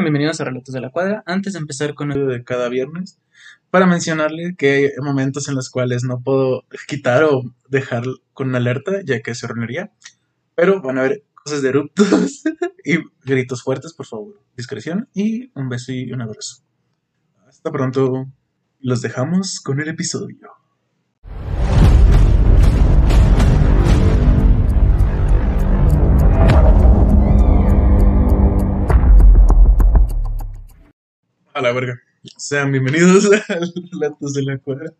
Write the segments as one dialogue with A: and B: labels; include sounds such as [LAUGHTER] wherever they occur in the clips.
A: Bienvenidos a Relatos de la Cuadra. Antes de empezar con el de cada viernes, para mencionarle que hay momentos en los cuales no puedo quitar o dejar con una alerta, ya que se hornería. Pero van a haber cosas de eruptos [LAUGHS] y gritos fuertes, por favor. Discreción y un beso y un abrazo. Hasta pronto. Los dejamos con el episodio. A la verga. Sean bienvenidos [LAUGHS] a Relatos de la Cuadra.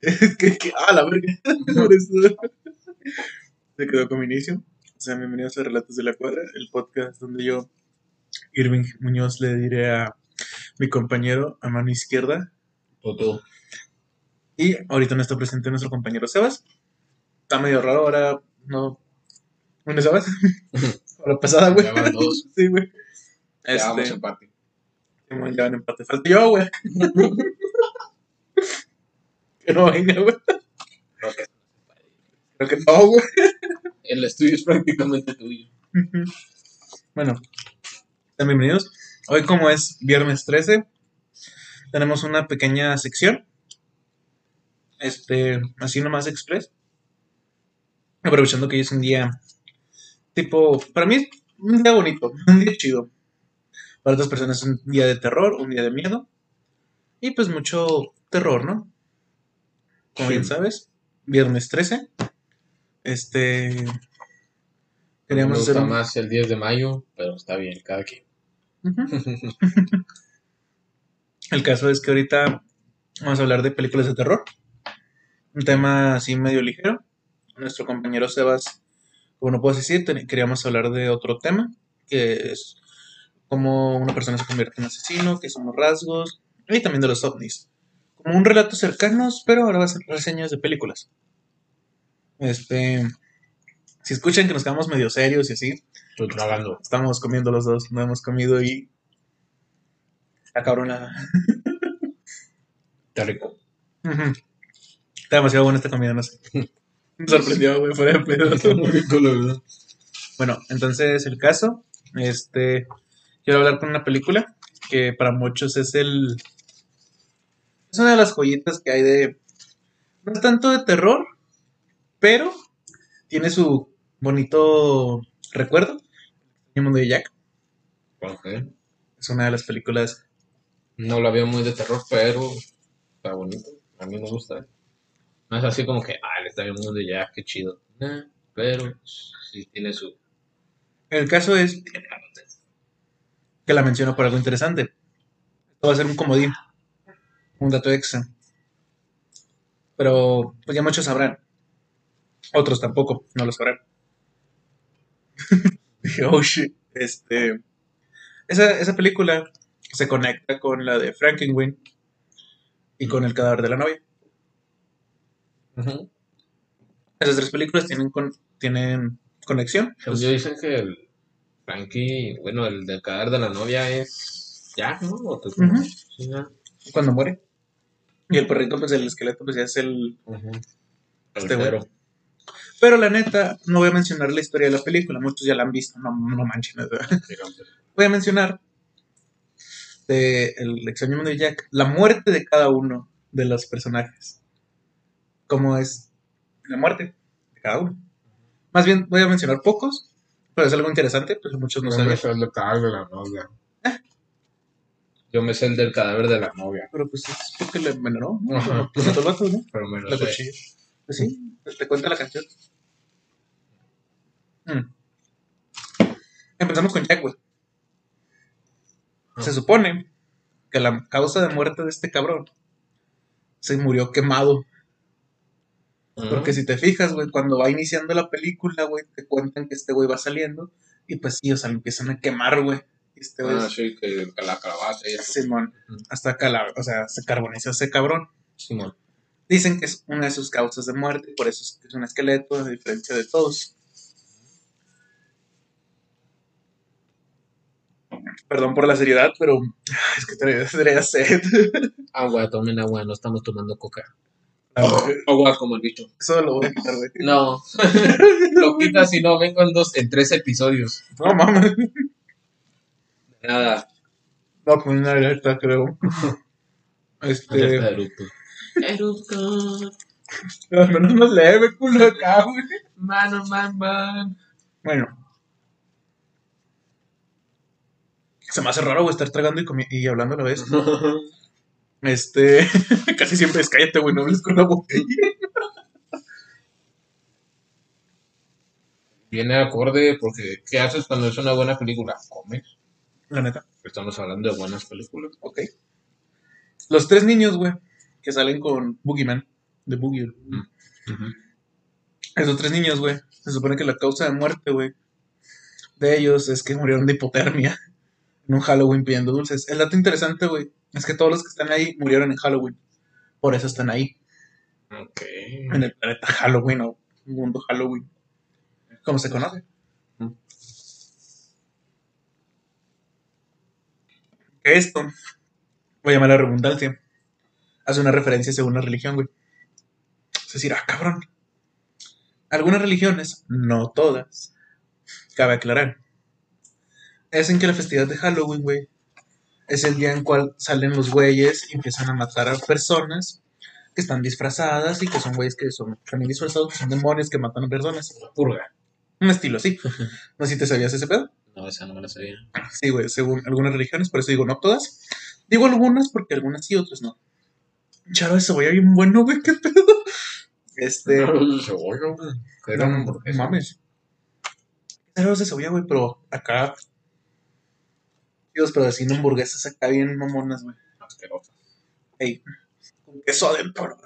A: Es que, que- a la verga. [LAUGHS] Por eso se quedó con mi inicio. Sean bienvenidos a Relatos de la Cuadra, el podcast donde yo, Irving Muñoz, le diré a mi compañero a mano izquierda.
B: Toto.
A: Y ahorita no está presente nuestro compañero Sebas. Está medio raro ahora, no. Bueno, Sebas. [LAUGHS] A la pasada, güey. Sí, güey.
B: Vamos
A: Este,
B: empate.
A: Simón, ya van empate. Falta yo, güey. [LAUGHS] que no venga, güey.
B: Creo que
A: Creo que no, güey.
B: El estudio es prácticamente tuyo.
A: Bueno, bienvenidos. Hoy, como es viernes 13, tenemos una pequeña sección. Este, así nomás express. Aprovechando que hoy es un día tipo, para mí un día bonito, un día chido. Para otras personas es un día de terror, un día de miedo. Y pues mucho terror, ¿no? Como
B: Sí.
A: bien sabes, viernes 13. Este.
B: Me
A: Queríamos hacer
B: gusta
A: un-
B: más el 10 de mayo, pero está bien, cada quien. [LAUGHS]
A: El caso es que ahorita vamos a hablar de películas de terror. Un tema así medio ligero. Nuestro compañero Sebas, como no puedo decir, queríamos hablar de otro tema, que es cómo una persona se convierte en asesino, qué son los rasgos, y también de los ovnis. Como un relato cercanos, pero ahora va a ser reseñas de películas. Este, si escuchan que nos quedamos medio serios y así,
B: Estoy tragando.
A: estamos comiendo los dos, no hemos comido y... La-
B: Está rico.
A: Está demasiado buena esta comida, no sé. [LAUGHS] Me sorprendió, güey, fuera de pedo.
B: Está muy rico, la verdad.
A: Bueno, entonces el caso, este, quiero hablar con una película que para muchos es el, es una de las joyitas que hay de, no es tanto de terror, pero tiene su bonito recuerdo. El mundo de Jack
B: Ok.
A: es una de las películas,
B: No lo había muy de terror, pero está bonito. A mí me gusta. No es así como que, ah, le está bien mundo ya, qué chido. Nah, pero sí tiene su.
A: el caso es que la menciono por algo interesante. Esto va a ser un comodín, un dato extra. Pero pues ya muchos sabrán. Otros tampoco, no lo sabrán. [LAUGHS] Dije, oh shit. Este, esa, esa película se conecta con la de Frankenweenie y con El cadáver de la novia. Esas tres películas tienen, con, tienen conexión.
B: Pues yo dicen que el Frankie, bueno, el del cadáver de la novia es Jack, ¿no? ¿O te-
A: Ujú.
B: Sí, ya.
A: Cuando muere. Y el perrito, pues el esqueleto, pues ya es el,
B: Ujú.
A: Este güey.
B: Tercero.
A: Pero la neta, no voy a mencionar la historia de la película, muchos ya la han visto, no, no manchen. ¿verdad? [LAUGHS] Voy a mencionar de El extraño mundo de Jack, la muerte de cada uno de los personajes. Cómo es la muerte de cada uno. Más bien, voy a mencionar pocos, pero es algo interesante, pues muchos no
B: Yo me
A: saben.
B: sé el cadáver de la novia. Yo me sé el del cadáver de la novia.
A: Pero pues es porque le envenenó, ¿no?
B: Ajá.
A: Pues vato, ¿no?
B: Pero me lo
A: La
B: sé.
A: cuchilla. Pues sí, te- te cuenta la canción. Mm. Empezamos con Jack, güey. Se supone que la causa de muerte de este cabrón se murió quemado. Porque si te fijas, güey, cuando va iniciando la película, güey, te cuentan que este güey va saliendo y pues sí, o sea, lo empiezan a quemar, güey. Este güey,
B: Ah, sí, que la calabaza y eso.
A: Simón, hasta la, o sea, se carbonizó ese cabrón.
B: Simón.
A: Dicen que es una de sus causas de muerte, por eso es que es un esqueleto, a diferencia de todos. Perdón por la seriedad, pero es que [LAUGHS] traía sed.
B: Agua, tomen agua, no estamos tomando coca.
A: Ah,
B: Agua como el bicho.
A: Eso lo voy a quitar, güey.
B: No. [LAUGHS] Lo quitas si no, vengo en dos, en tres episodios.
A: No mames.
B: Nada.
A: No, pues una alerta, creo. Este.
B: Alerta de. Eructo.
A: Al menos más leve, culo acá, güey.
B: Mano, man, man.
A: Bueno. Se me hace raro, güey, estar tragando y, comi- y hablando a la vez. [LAUGHS] Este. [LAUGHS] casi siempre es cállate, güey, no hables con la botella.
B: Viene acorde porque ¿qué haces cuando es una buena película? Comes.
A: La neta.
B: Estamos hablando de buenas películas.
A: Ok. Los tres niños, güey, que salen con Boogeyman, de Boogie. Esos tres niños, güey, se supone que la causa de muerte, güey, de ellos es que murieron de hipotermia en un Halloween pidiendo dulces. El dato interesante, güey, es que todos los que están ahí murieron en Halloween. Por eso están ahí,
B: Ok.
A: en el planeta Halloween o mundo Halloween. Como se conoce.
B: Mm.
A: Esto, voy a llamar la redundancia, hace una referencia según la religión, güey. Es decir, ah, cabrón. Algunas religiones, no todas, cabe aclarar, es en que la festividad de Halloween, güey, es el día en cual salen los güeyes y empiezan a matar a personas que están disfrazadas y que son güeyes que son también disfrazados, que son demonios que matan a personas.
B: Purga.
A: Un estilo así. [LAUGHS] No sé si te sabías ese pedo.
B: No, esa no me la sabía.
A: Sí, güey, según algunas religiones, por eso digo no todas. Digo algunas porque algunas sí, otras no. Charo de cebolla bien bueno, güey, qué pedo. Este.
B: Cebolla, güey. Que era una
A: No mames. Ceros de cebolla, güey, pero acá. Pero así hamburguesas acá bien mamonas, güey.
B: Asquerosa.
A: Ey, con queso adentro.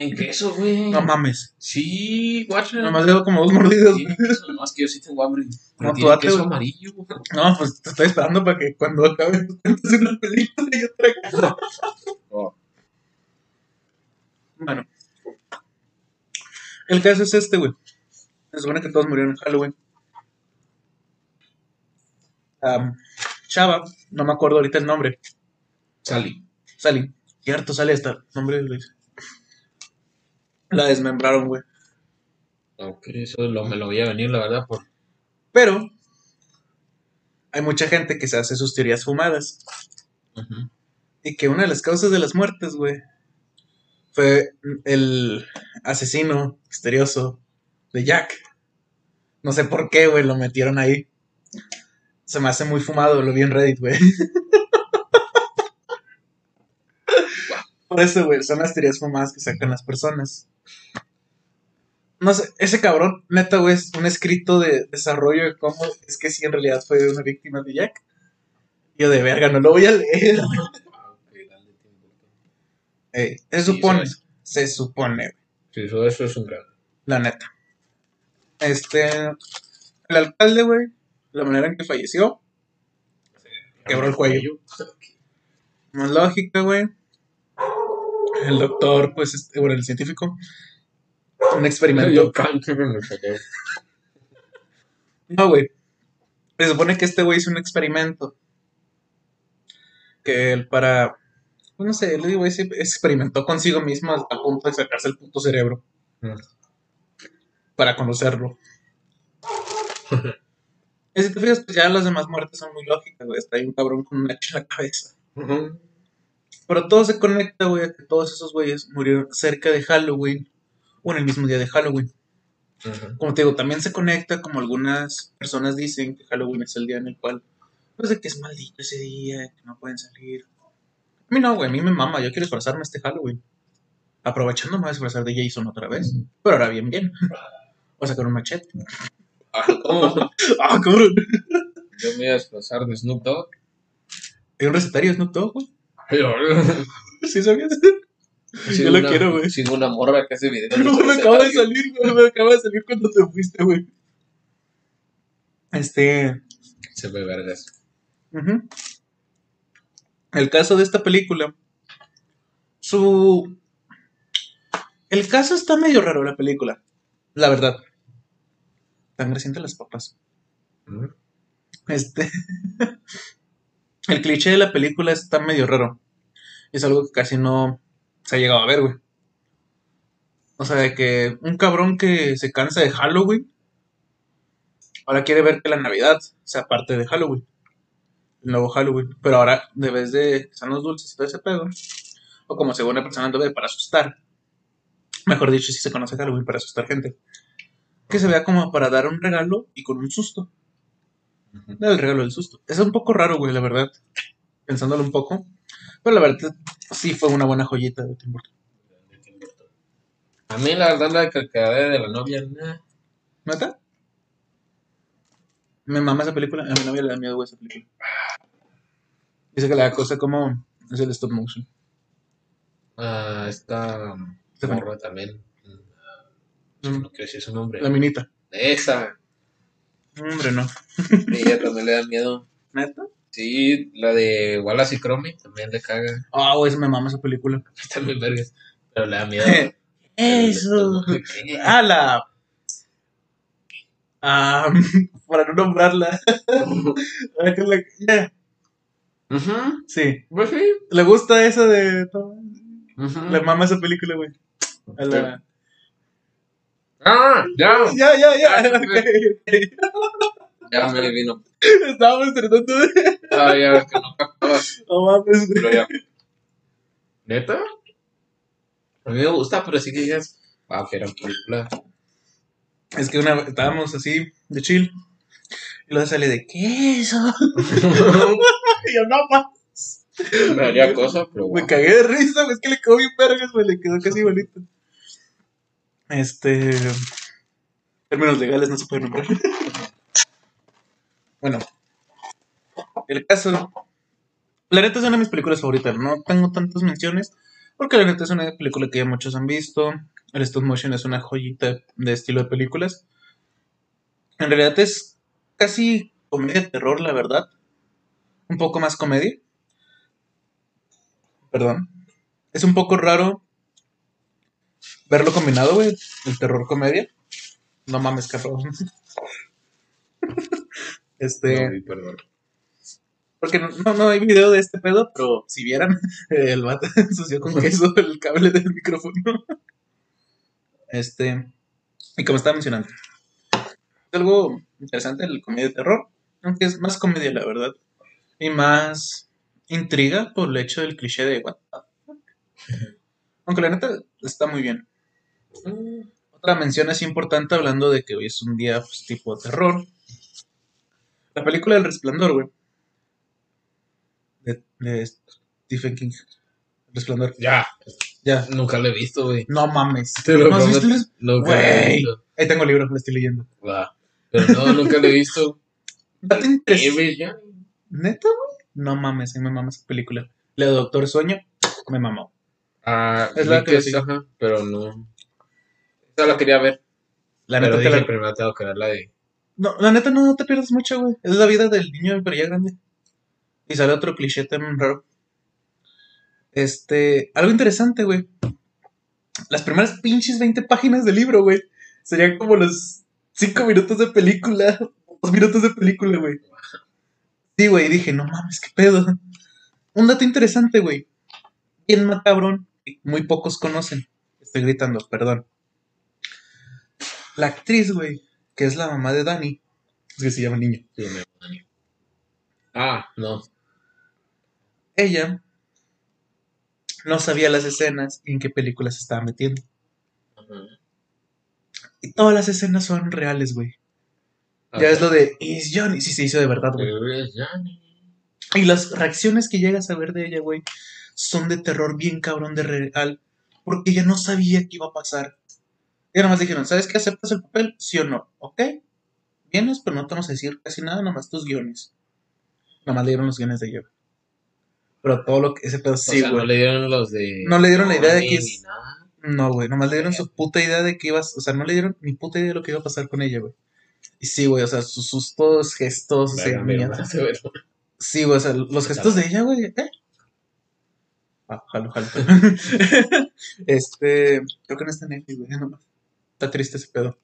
B: ¿En queso, güey?
A: No mames.
B: Sí, guacha.
A: Nomás le doy como dos mordidas,
B: Sí,
A: güey.
B: queso, no, es que yo sí tengo hambre.
A: No, tú date,
B: queso
A: güey.
B: amarillo, güey.
A: No, pues te estoy esperando para que cuando acabe tú [LAUGHS] cuentes una película y traiga.
B: Oh.
A: Bueno. El caso es este, güey. Se supone que todos murieron en Halloween. Am, Chava, no me acuerdo ahorita el nombre.
B: Sally.
A: Sally. Cierto, sale hasta. Nombre de La desmembraron, güey.
B: Ok, eso lo, me lo voy a venir, la verdad, por...
A: Pero. Hay mucha gente que se hace sus teorías fumadas. Y que una de las causas de las muertes, güey, fue el asesino misterioso de Jack. No sé por qué, güey, lo metieron ahí. Se me hace muy fumado, lo vi en Reddit, güey. [LAUGHS] Por eso, güey, son las teorías fumadas que sacan las personas. No sé, ese cabrón, neta, güey, es un escrito de desarrollo de cómo es que sí en realidad fue una víctima de Jack. Yo de verga, no lo voy a leer.
B: Ah. [LAUGHS]
A: Ey, se supone, se supone, güey,
B: Sí, eso es un gran...
A: la neta. Este, el alcalde, güey, la manera en que falleció, Quebró el cuello. más lógica, güey. El doctor, pues, este, bueno, el científico, un experimento.
B: El.
A: No, güey. Se supone que este güey hizo un experimento. Que él para. pues No sé, le digo, ese experimentó consigo mismo a, a punto de sacarse el puto cerebro.
B: Mm.
A: Para conocerlo. [LAUGHS] y si te fijas, pues ya las demás muertes son muy lógicas, güey. Está ahí un cabrón con un hacha en la cabeza. Pero todo se conecta, güey, a que todos esos güeyes murieron cerca de Halloween. O en el mismo día de Halloween. Como te digo, también se conecta, como algunas personas dicen, que Halloween es el día en el cual, pues de que es maldito ese día, que no pueden salir. A mí no, güey, a mí me mama, yo quiero disfrazarme este Halloween. Aprovechando, me voy a disfrazar de Jason otra vez. Pero ahora bien, bien. A sacar un machete.
B: Ah, ¿cómo? [LAUGHS]
A: ¡Ah, cabrón!
B: Yo me iba a desplazar de Snoop Dogg.
A: Hay un recetario Snoop Dogg, güey. ¿Sí sabías?
B: sigo
A: Yo lo
B: una-
A: quiero, güey.
B: Sigo una morra que hace videos.
A: No, me acaba de salir, güey, me acaba de salir cuando te fuiste, güey. Este...
B: Se ve vergas.
A: Ujú. El caso de esta película. Su. El caso está medio raro, la película. La verdad. Tan reciente las papas. Este. [LAUGHS] El cliché de la película está medio raro. Es algo que casi no se ha llegado a ver, güey. O sea, de que un cabrón que se cansa de Halloween. Ahora quiere ver que la Navidad sea parte de Halloween. el nuevo Halloween. Pero ahora, de vez de que los dulces y todo ese pedo, o como según una persona ve para asustar, mejor dicho, si se conoce Halloween para asustar gente, que se vea como para dar un regalo y con un susto. Dar el regalo del susto. Es un poco raro, güey, la verdad. Pensándolo un poco. Pero la verdad, sí fue una buena joyita de Tim Burton.
B: A mí, la verdad, la cagadera de la novia, nah.
A: ¿Neta? Me mama esa película. A mi novia le da miedo, güey, esa película. Dice que la cosa como es el stop motion.
B: Ah, esta morra también.
A: Mm,
B: No quiero decir su nombre.
A: La minita.
B: Esa.
A: Hombre, no.
B: Ella también le da miedo.
A: ¿Neta?
B: Sí, la de Wallace y Cromie también le caga.
A: Ah, güey, me mama esa película. [LAUGHS]
B: Está muy vergas. Pero le da miedo. [LAUGHS]
A: Eso. Ah, la. Ah, para no nombrarla. Ah, la- ya,
B: Ujú,
A: Sí.
B: Pues sí.
A: ¿Le gusta esa de.?
B: Ujú.
A: Le mama esa película, güey. A la-
B: Ah, ya.
A: Ya, ya, ya.
B: Ah,
A: ok, ok.
B: Ya me vino.
A: Estábamos tratando de.
B: Ah, ya, que no captaba.
A: No mames, güey.
B: Pero ya. ¿Neta? A mí me gusta, pero sí que digas. Ah, que era película.
A: Es que una estábamos así, de chill. Y luego sale de queso. [LAUGHS] Y yo, no mames.
B: me haría cosa, pero
A: Me
B: bueno.
A: cagué de risa. Es que le quedó bien vergas, güey. Le quedó casi igualito. Este. Términos legales no se pueden nombrar. [LAUGHS] bueno. El caso. La neta es una de mis películas favoritas. No tengo tantas menciones. Porque la neta es una película que ya muchos han visto. El stop motion es una joyita de estilo de películas. En realidad es casi comedia de terror, la verdad. Un poco más comedia. Perdón. Es un poco raro verlo combinado, güey. El terror comedia. No mames, cabrón. [LAUGHS] este.
B: No, perdón.
A: Porque no, no, no hay video de este pedo, pero si vieran, [LAUGHS] el vato [LAUGHS] ensució con queso el cable del micrófono. Este. Y como estaba mencionando, es algo interesante el comedia de terror, aunque es más comedia, la verdad. Y más intriga por el hecho del cliché de what the fuck. Aunque la neta está muy bien. Otra mención así importante hablando de que hoy es un día pues, tipo de terror. La película del resplandor, güey. De, de Stephen King. El resplandor.
B: Ya,
A: Ya.
B: nunca lo he visto, güey.
A: No mames.
B: Te lo
A: ¿No has visto el-
B: Nunca lo he
A: Güey.
B: visto.
A: Ahí tengo el libro, lo estoy leyendo.
B: Pero no, nunca lo he visto.
A: ¿No te interesa?
B: Güey, ya.
A: ¿Neta, güey? No mames, a mí me mama esa película. La de Doctor Sueño, me mamó.
B: Ah,
A: Es la que
B: que
A: sí.
B: ajá, pero no. Esa la quería ver.
A: La
B: pero
A: neta, te
B: dije,
A: la...
B: primero tengo que ver la de.
A: No, la neta no te pierdas mucho, güey. Es la vida del niño pero ya grande. Y sale otro cliché también raro. Este, algo interesante, güey. Las primeras pinches 20 páginas del libro, güey. Serían como los 5 minutos de película. 2 minutos de película, güey. Sí, güey, y dije, no mames, qué pedo. Un dato interesante, güey. Bien macabrón. Muy pocos conocen. Estoy gritando, perdón. La actriz, güey, que es la mamá de Dani. Es que se llama niño.
B: Sí, me Dani. Ah, no.
A: Ella no sabía las escenas y en qué películas se estaba metiendo. Y todas las escenas son reales, güey. Ya es lo de Is Johnny. Sí, se hizo de verdad, güey. Y las reacciones que llegas a ver de ella, güey, son de terror bien cabrón de real. Porque ella no sabía qué iba a pasar. Ella nomás dijeron, ¿sabes qué? ¿Aceptas el papel? ¿Sí o no? ¿Ok? Vienes, pero no te vamos a decir casi nada, nomás tus guiones. Nomás le dieron los guiones de ella. güey. Pero todo lo que ese pedo
B: O
A: sí,
B: sea,
A: güey.
B: no le dieron los de.
A: No le dieron la idea de que es-. No, güey, nomás le dieron su puta idea de que ibas, o sea, no le dieron ni puta idea de lo que iba a pasar con ella, güey. Y sí, güey, o sea, sus, sus todos gestos,
B: de verlo.
A: Sí, güey, o sea, los gestos de ella, güey, ¿eh? Ah, jalo, jalo. [LAUGHS] este, creo que no está en Netflix, güey, nomás. Está triste ese pedo.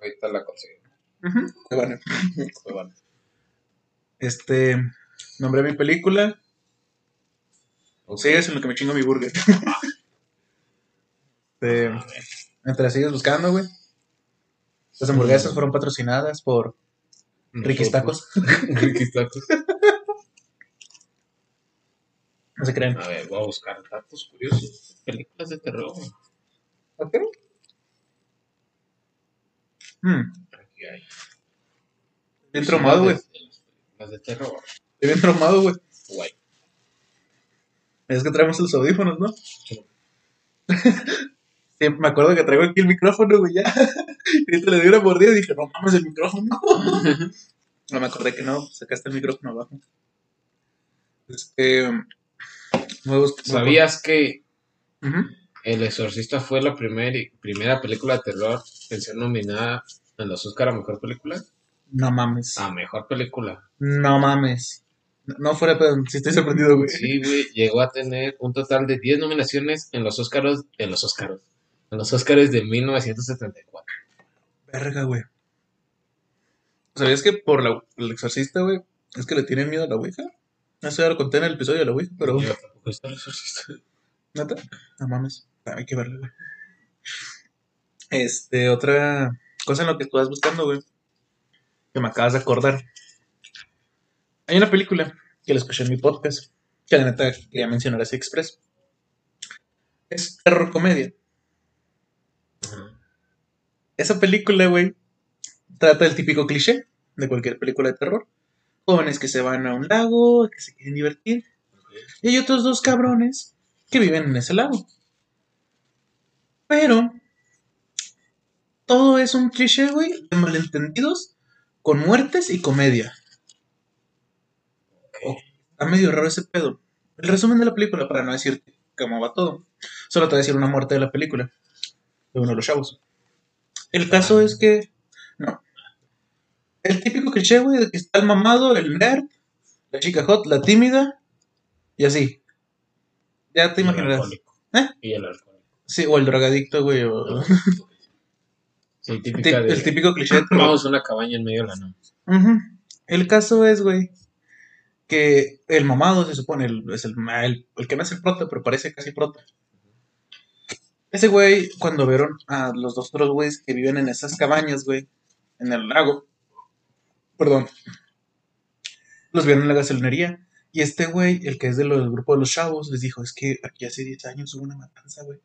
B: Ahorita la consigo.
A: Ujú. Bueno,
B: Pues vale.
A: este, nombré mi película.
B: Ok.
A: Sigues en lo que me chingo mi burger. [LAUGHS] este, mientras sigues buscando, güey. Las hamburguesas fueron patrocinadas por Ricky's Tacos. [LAUGHS]
B: Ricky's Tacos.
A: No se crean.
B: A ver, voy a buscar datos curiosos. Películas de terror.
A: ¿Ok? Hmm,
B: Aquí hay.
A: bien traumado, güey.
B: Las de terror.
A: Estoy bien traumado, güey.
B: Guay.
A: Es que traemos los audífonos, ¿no? Sí, [LAUGHS] me acuerdo que traigo aquí el micrófono, güey, ya. [LAUGHS] Y ahorita le di una mordida y dije, no mames el micrófono. [LAUGHS] No me acordé que no, sacaste el micrófono abajo. Es que. Nuevos.
B: ¿Sabías que. El Exorcista fue la primer, primera película de terror en ser nominada en los Oscar a Mejor Película?
A: No mames.
B: A Mejor Película.
A: No mames. No, no fuera, pero sí estoy sorprendido, güey.
B: Sí, güey, llegó a tener un total de 10 nominaciones en los Oscars, en los Oscars, en los Oscars de 1974.
A: Verga, güey. ¿Sabías que por la, el exorcista, güey, es que le tienen miedo a la Ouija? Eso ya lo conté en el episodio de la Ouija, pero.
B: Tampoco he visto El Exorcista.
A: ¿Neta? No mames. Hay que verlo, güey. Este, otra cosa en lo que estás buscando, güey. Que me acabas de acordar. Hay una película que la escuché en mi podcast. Que la neta quería mencionar así express. Es terror comedia. Esa película, güey, trata del típico cliché de cualquier película de terror. Jóvenes que se van a un lago, que se quieren divertir. Y hay otros dos cabrones que viven en ese lago. Pero todo es un cliché, güey, de malentendidos con muertes y comedia. Oh, está medio raro ese pedo. El resumen de la película, para no decirte cómo va todo. Solo te voy a decir una muerte de la película. De uno de los chavos. El caso es que. No. El típico cliché, güey, de que está el mamado, el nerd, la chica hot, la tímida, y así. Ya te
B: Y el
A: imaginarás.
B: alcohólico.
A: ¿Eh?
B: Y el alcohólico.
A: Sí, o el drogadicto, güey. O...
B: Sí,
A: El,
B: típica
A: tí-
B: de...
A: el típico cliché.
B: Vamos a una cabaña en medio de la noche.
A: El caso es, güey, que el mamado se supone el- es el, el, el que no es el prota, pero parece casi prota. Ese güey, cuando vieron a los dos otros güeyes que viven en esas cabañas, güey, en el lago, perdón, los vieron en la gasolinería. Y este güey, el que es de los- del grupo de los chavos, les dijo, es que aquí hace 10 años hubo una matanza, güey.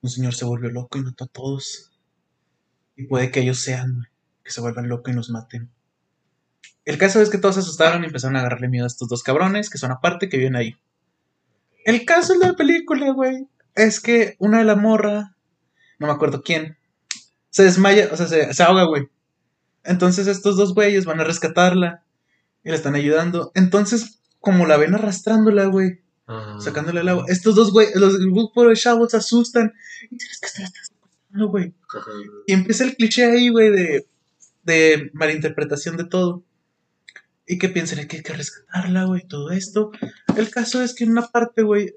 A: Un señor se volvió loco y mató a todos. Y puede que ellos sean, güey, que se vuelvan locos y nos maten. El caso es que todos se asustaron y empezaron a agarrarle miedo a estos dos cabrones que son aparte que viven ahí. El caso de la película, güey, es que una de la morra, no me acuerdo quién, se desmaya, o sea, se, se ahoga, güey. Entonces estos dos güeyes van a rescatarla y la están ayudando. Entonces, como la ven arrastrándola, güey,
B: Ah.
A: sacándole el agua, estos dos güeyes, los de chavos se asustan y tienes que estar secuestrando, güey.
B: Ajá.
A: Y empieza el cliché ahí, güey, de, de malinterpretación de todo. Y que piensan que hay que rescatarla, güey, todo esto. El caso es que en una parte, güey.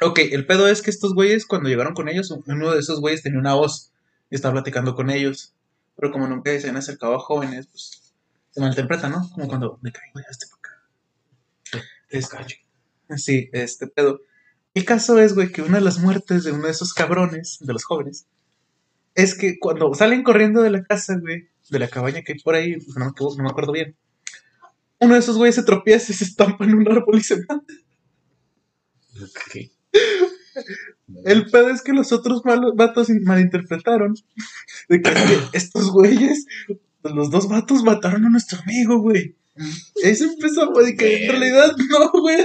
A: Ok, el pedo es que estos güeyes, cuando llegaron con ellos, uno de esos güeyes tenía una voz y estaba platicando con ellos. Pero como nunca se han acercado a jóvenes, pues se malinterpreta, ¿no? Como cuando me caigo, ya este. Este, sí, este pedo. El caso es, güey, que una de las muertes de uno de esos cabrones, de los jóvenes, es que cuando salen corriendo de la casa, güey, de la cabaña que hay por ahí, pues, no, no me acuerdo bien, uno de esos güeyes se tropieza y se estampa en un árbol y se mata. El pedo es que los otros malos vatos malinterpretaron de que estos güeyes, los dos vatos mataron a nuestro amigo, güey. Empezó, güey, de que en realidad no, güey.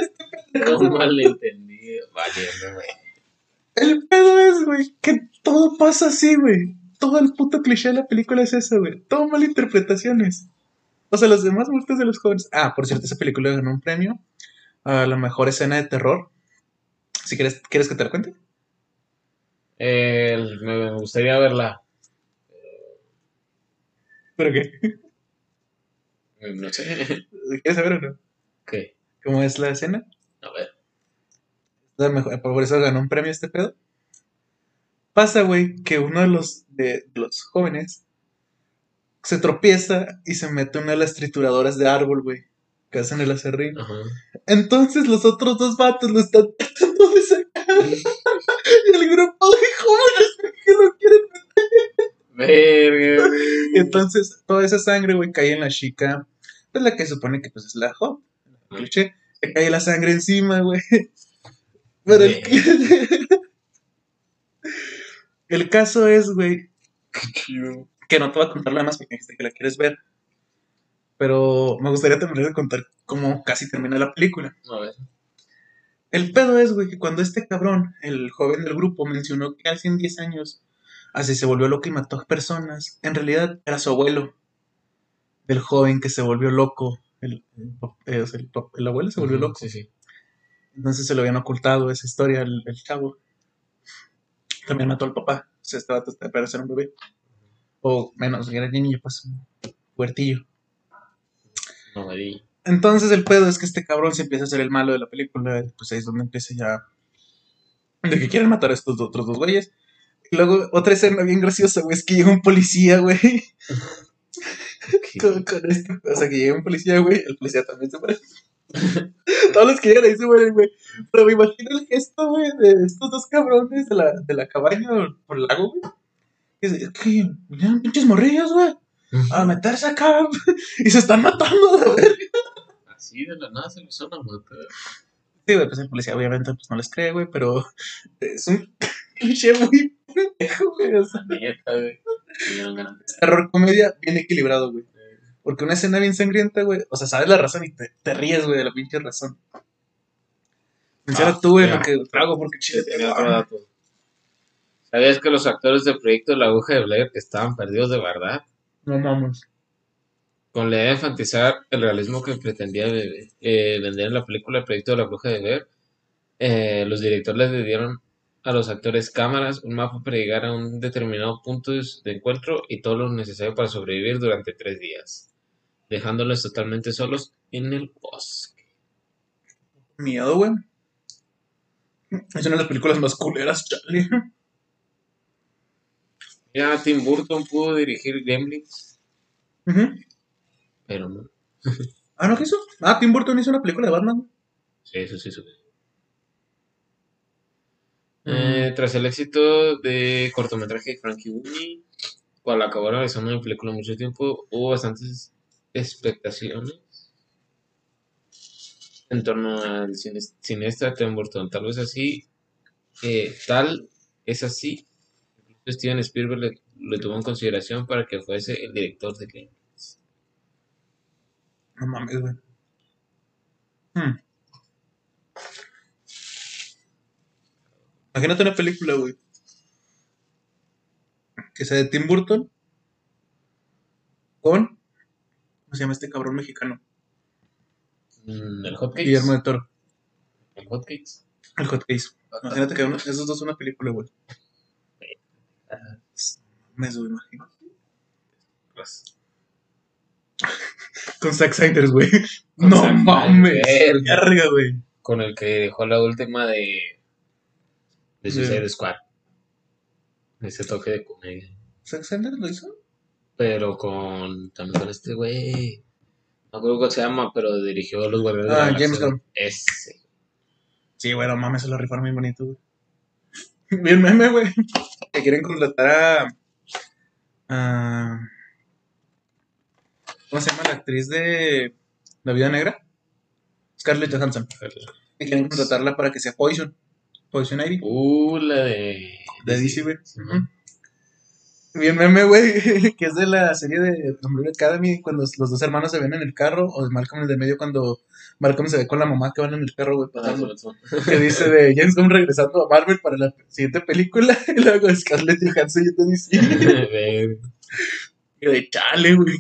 B: Un malentendido. Vale, güey.
A: El pedo es, güey, que todo pasa así, güey. Todo el puto cliché de la película es eso, güey. Todo malinterpretaciones. O sea, las demás muertes de los jóvenes. Ah, por cierto, esa película ganó un premio a la mejor escena de terror. Si quieres, ¿quieres que te la cuente?
B: Me gustaría verla.
A: ¿Pero qué?
B: No sé. [LAUGHS]
A: ¿Quieres saber o no?
B: ¿Qué?
A: ¿Cómo es la escena?
B: A ver.
A: La mejor, por eso ganó un premio este pedo. Pasa, güey, que uno de los, de los jóvenes se tropieza y se mete en una de las trituradoras de árbol, güey, que hacen el acerrín.
B: Ajá.
A: Entonces los otros dos vatos lo están tratando de sacar. [LAUGHS] y el grupo de jóvenes que no quieren. Y entonces toda esa sangre, güey, cae en la chica, pues la que supone que pues es la el cliché. te cae la sangre encima, güey. [LAUGHS] Pero el, [LAUGHS] el caso es, güey, que no te voy a contar la más porque dijiste que la quieres ver. Pero me gustaría terminar de contar cómo casi termina la película.
B: A ver.
A: El pedo es, güey, que cuando este cabrón, el joven del grupo, mencionó que hace 10 años así se volvió loco y mató a personas, en realidad era su abuelo, del joven que se volvió loco. El, el el abuelo se volvió loco.
B: Sí, sí.
A: Entonces se lo habían ocultado esa historia al el chavo. También mató al papá. O sea, vato para ser un bebé. O menos, era niño, pues, un huertillo.
B: No me.
A: Entonces el pedo es que este cabrón se empieza a ser el malo de la película. Pues ahí es donde empieza ya. De que quieren matar a estos otros dos güeyes. Y luego otra escena bien graciosa, güey, es que llega un policía, güey. [LAUGHS] Con, con esto. O sea, que llega un policía, güey. El policía también se muere. [LAUGHS] Todos los que llegan ahí se mueren, güey. Pero me imagino el gesto, güey, de estos dos cabrones de la, de la cabaña por el lago, güey. Que es que vinieron pinches morrillos, güey. A meterse acá. [LAUGHS] Y se están matando, güey.
B: Así de la nada se les suena matar.
A: Sí, güey, pues el policía obviamente pues no les cree, güey, pero es un cliché muy pendejo, güey. O sea,
B: Neta, güey. Me dieron ganas de-
A: terror comedia bien equilibrado, güey. Porque una escena bien sangrienta, güey. O sea, sabes la razón y te, te ríes, güey, de la pinche razón. Menciona
B: Ah,
A: tú, güey,
B: ya.
A: lo que trago, porque chile.
B: Tenía otro dato. ¿Sabías que los actores del proyecto La Aguja de Blair estaban perdidos de verdad?
A: No mames.
B: Con la idea de enfatizar el realismo que pretendía eh, eh, vender en la película El proyecto de la bruja de Blair, eh, los directores le dieron a los actores cámaras, un mapa para llegar a un determinado punto de encuentro y todo lo necesario para sobrevivir durante tres días, dejándolos totalmente solos en el bosque.
A: Miedo, güey. Es una de las películas más culeras, Charlie.
B: Ya Tim Burton pudo dirigir Gremlins, pero no.
A: Ah, ¿no qué hizo? Ah, Tim Burton hizo una película de Batman.
B: Sí, eso sí, eso sí. Eh, tras el éxito de cortometraje de Frankie Winnie, cual acabó realizando una película mucho tiempo, hubo bastantes expectaciones en torno al cine- cineasta Tim Burton. Tal vez así, eh, tal es así. Steven Spielberg le, le tuvo en consideración para que fuese el director de Gremlins.
A: No mames, güey. Hmm. Imagínate una película, güey. Que sea de Tim Burton. Con. ¿Cómo se llama este cabrón mexicano?
B: Mm, el Hotcakes.
A: Guillermo de Toro.
B: El Hotcakes.
A: El Hot Case. Imagínate que uno- esos dos son una película, güey. Me güey, imagino.
B: Pues,
A: Con Zack Snyder, güey. No
B: Zack
A: mames.
B: Snyder.
A: Verga, güey.
B: con el que dejó la última de, de Suicide. Squad. Ese toque de comedia.
A: ¿Zack Snyder lo hizo?
B: Pero con también con este güey. No creo cómo se llama, pero dirigió Los Guardianes de
A: Ah,
B: la Galaxia.
A: James Gunn.
B: Ese.
A: Sí, güey, no mames, se lo rifaron bien bonito, güey. [LAUGHS] Bien meme, güey. Que quieren contratar a. a- ¿Cómo se llama la actriz de La Vida Negra? Scarlett Johansson. Que quieren contratarla para que sea Poison. Poison Ivy.
B: Uh, la de.
A: De DC, güey. Bien meme, güey, [LAUGHS] que es de la serie de Umbrella Academy, cuando los dos hermanos se ven en el carro, o de Malcolm el de medio, cuando Malcolm se ve con la mamá que van en el carro, güey,
B: Ah,
A: pasando. Que dice de James Gunn regresando a Marvel para la siguiente película, [LAUGHS] y luego Scarlett Johansson y te dice, [LAUGHS] de chale, güey.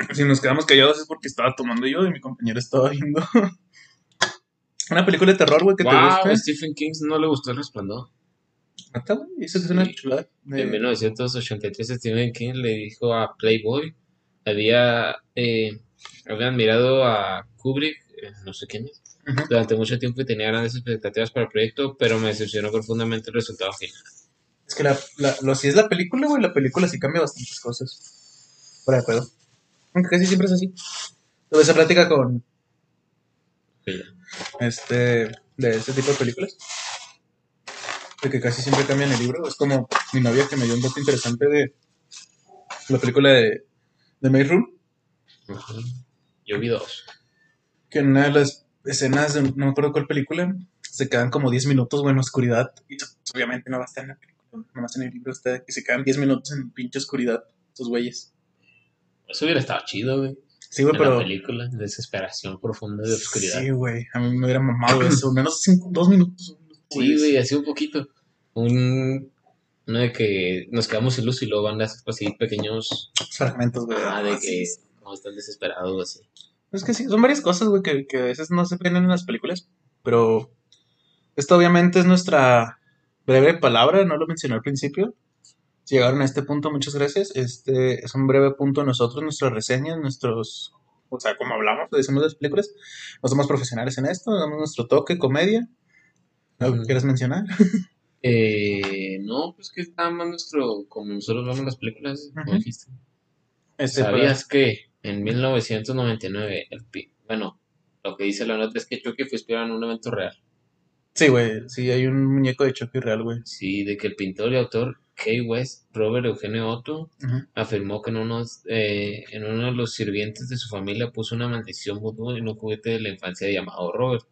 A: [CLEARS THROAT] Si nos quedamos callados es porque estaba tomando yo y mi compañero estaba viendo [LAUGHS] una película de terror, güey, que te
B: wow,
A: guste.
B: Stephen King no le gustó el resplandor.
A: Neta, güey, eso es una
B: Sí.
A: chulada. de-
B: En 1983 Stephen King le dijo a Playboy, había, eh, había admirado a Kubrick, eh, no sé quién es, durante mucho tiempo y tenía grandes expectativas para el proyecto, pero me decepcionó profundamente el resultado final.
A: Es que la, la- lo, si es la película, güey, la película sí cambia bastantes cosas. Fuera de pedo. Aunque casi siempre es así. Tuve esa plática con este de este tipo de películas. De que casi siempre cambian el libro. Es como mi novia que me dio un dato interesante de la película de de Maze Room,
B: Ajá. Yo vi dos.
A: que en una de las escenas, de, no me acuerdo cuál película, se quedan como 10 minutos, en oscuridad. Y pues, obviamente no va a estar en la película, nomás en el libro está que se quedan 10 minutos en pinche oscuridad, esos güeyes.
B: Eso hubiera estado chido, güey.
A: Sí, güey,
B: En la
A: pero...
B: película, desesperación profunda de oscuridad.
A: Sí, güey, a mí me hubiera mamado eso, menos cinco, dos minutos.
B: Sí, güey, así un poquito. Un. Uno de que nos quedamos sin luz y luego van así pequeños.
A: Fragmentos, güey.
B: Ah, de
A: Sí,
B: que como están desesperados así.
A: Es que sí, son varias cosas, güey, que, que a veces no se ven en las películas. Pero esto obviamente es nuestra breve palabra, no lo mencioné al principio. Si llegaron a este punto, muchas gracias. Este es un breve punto nosotros, nuestras reseñas, nuestros... O sea, como hablamos, decimos de las películas. No somos profesionales en esto, damos nuestro toque, comedia. ¿Algo que quieras mencionar? [LAUGHS]
B: Eh, no, pues que está más nuestro. Como nosotros vemos las películas, como dijiste.
A: Este,
B: ¿Sabías que en 1999, el pi- bueno, lo que dice la nota es que Chucky fue inspirado en un evento real?
A: Sí, güey, sí, hay un muñeco de Chucky real, güey.
B: Sí, de que el pintor y autor Kay West, Robert Eugenio Otto, afirmó que en, unos, eh, en uno de los sirvientes de su familia puso una maldición vudú en un juguete de la infancia llamado Robert.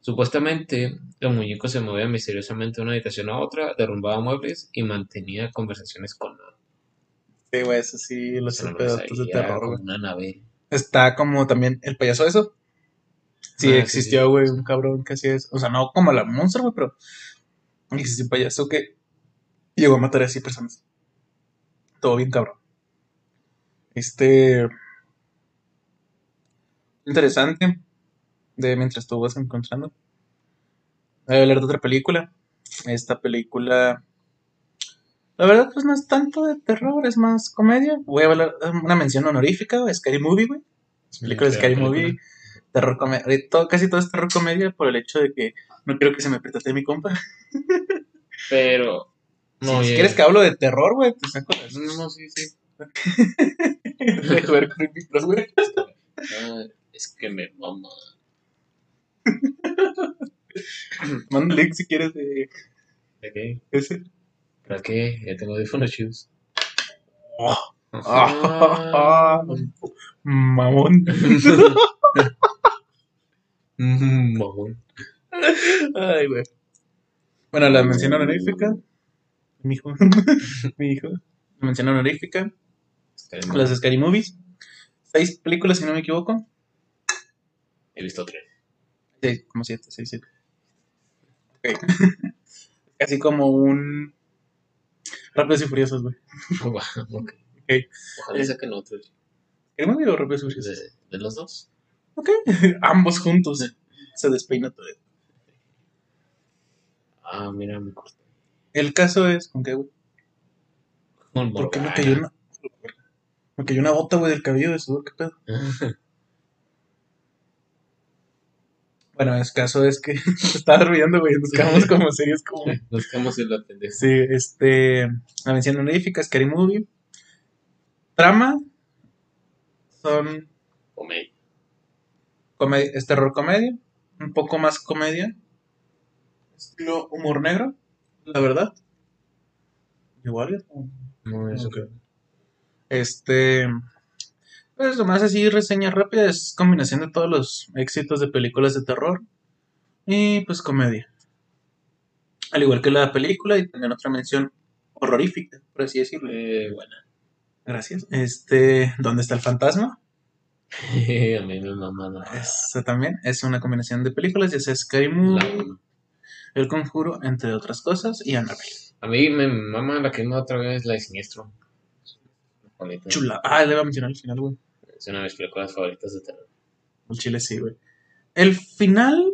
B: Supuestamente, el muñeco se movía misteriosamente de una habitación a otra, derrumbaba muebles y mantenía conversaciones con
A: Sí, güey, eso sí, los
B: con
A: pedatos de terror,
B: una nave.
A: Está como también el payaso eso. Sí,
B: Ah,
A: existió,
B: sí.
A: güey, un cabrón que hacía eso. O sea, no como la monstruo, güey, pero existió un payaso que llegó a matar así personas. Todo bien cabrón. Este. Interesante. De mientras tú vas encontrando. Voy a hablar de otra película. Esta película. La verdad, pues no es tanto de terror, es más comedia. Voy a hablar una mención honorífica, Scary Movie, güey. Película de Scary
B: película.
A: Movie, terror comedia. Todo, casi todo es terror comedia por el hecho de que no quiero que se me petate mi compa.
B: Pero.
A: Si-
B: No,
A: si,
B: oye,
A: quieres que hablo de terror, güey, te saco las.
B: No, no, sí, sí. [LAUGHS]
A: de jugar con el micro, güey.
B: Ah, es que me mama. [LAUGHS]
A: Manda un link si quieres de
B: ¿De qué?
A: ese.
B: ¿Para qué? Ya tengo audífonos chidos.
A: Oh, [LAUGHS]
B: Ah.
A: mamón.
B: Mm, mamón.
A: Ay, güey. Bueno, la mención honorífica. Mi hijo. [LAUGHS] Mi hijo. Mención honorífica. Las Scary Movies. Seis películas, si no me equivoco.
B: He visto tres.
A: Sí, como siete, seis, siete. Ok. [LAUGHS] Casi como un. Rápidos y Furiosos, güey. [LAUGHS]
B: Guau, ok.
A: Ok.
B: Ojalá saquen otros.
A: ¿Scary Movie o Rápidos y Furiosos?
B: ¿De, de los dos?
A: Ok. Ambos juntos. Se despeina todo.
B: Ah, mira, me corté.
A: El caso es. ¿Con qué, güey?
B: Con
A: ¿Por qué me cayó una. Me cayó una gota, güey, del cabello de sudor, ¿qué pedo? [LAUGHS] Bueno, el caso es que [LAUGHS] estaba riendo, güey. Nos quedamos como serios, como. [LAUGHS]
B: Nos quedamos en la pendeja.
A: Sí, este. La mención honorífica, Scary Movie. Trama. Son.
B: Comedia.
A: comedia, es terror comedia. Un poco más comedia. Estilo humor negro, la verdad. Igual.
B: No, eso
A: Ok. Este. Pues nomás así, reseña rápida. Es combinación de todos los éxitos de películas de terror. Y pues comedia. Al igual que la película, y también otra mención horrorífica, por así decirlo.
B: Eh, bueno.
A: Gracias. Este, ¿dónde está el fantasma? [LAUGHS]
B: a mí me mama la,
A: Esa también es una combinación de películas, ya sea
B: la
A: Movie. El Conjuro, entre otras cosas, y Annabelle.
B: A mí me mama la que no otra vez, la de Siniestro.
A: Chula. Ah, le iba a mencionar al final, güey.
B: Es una de mis películas favoritas de terror.
A: El chile sí, güey. El final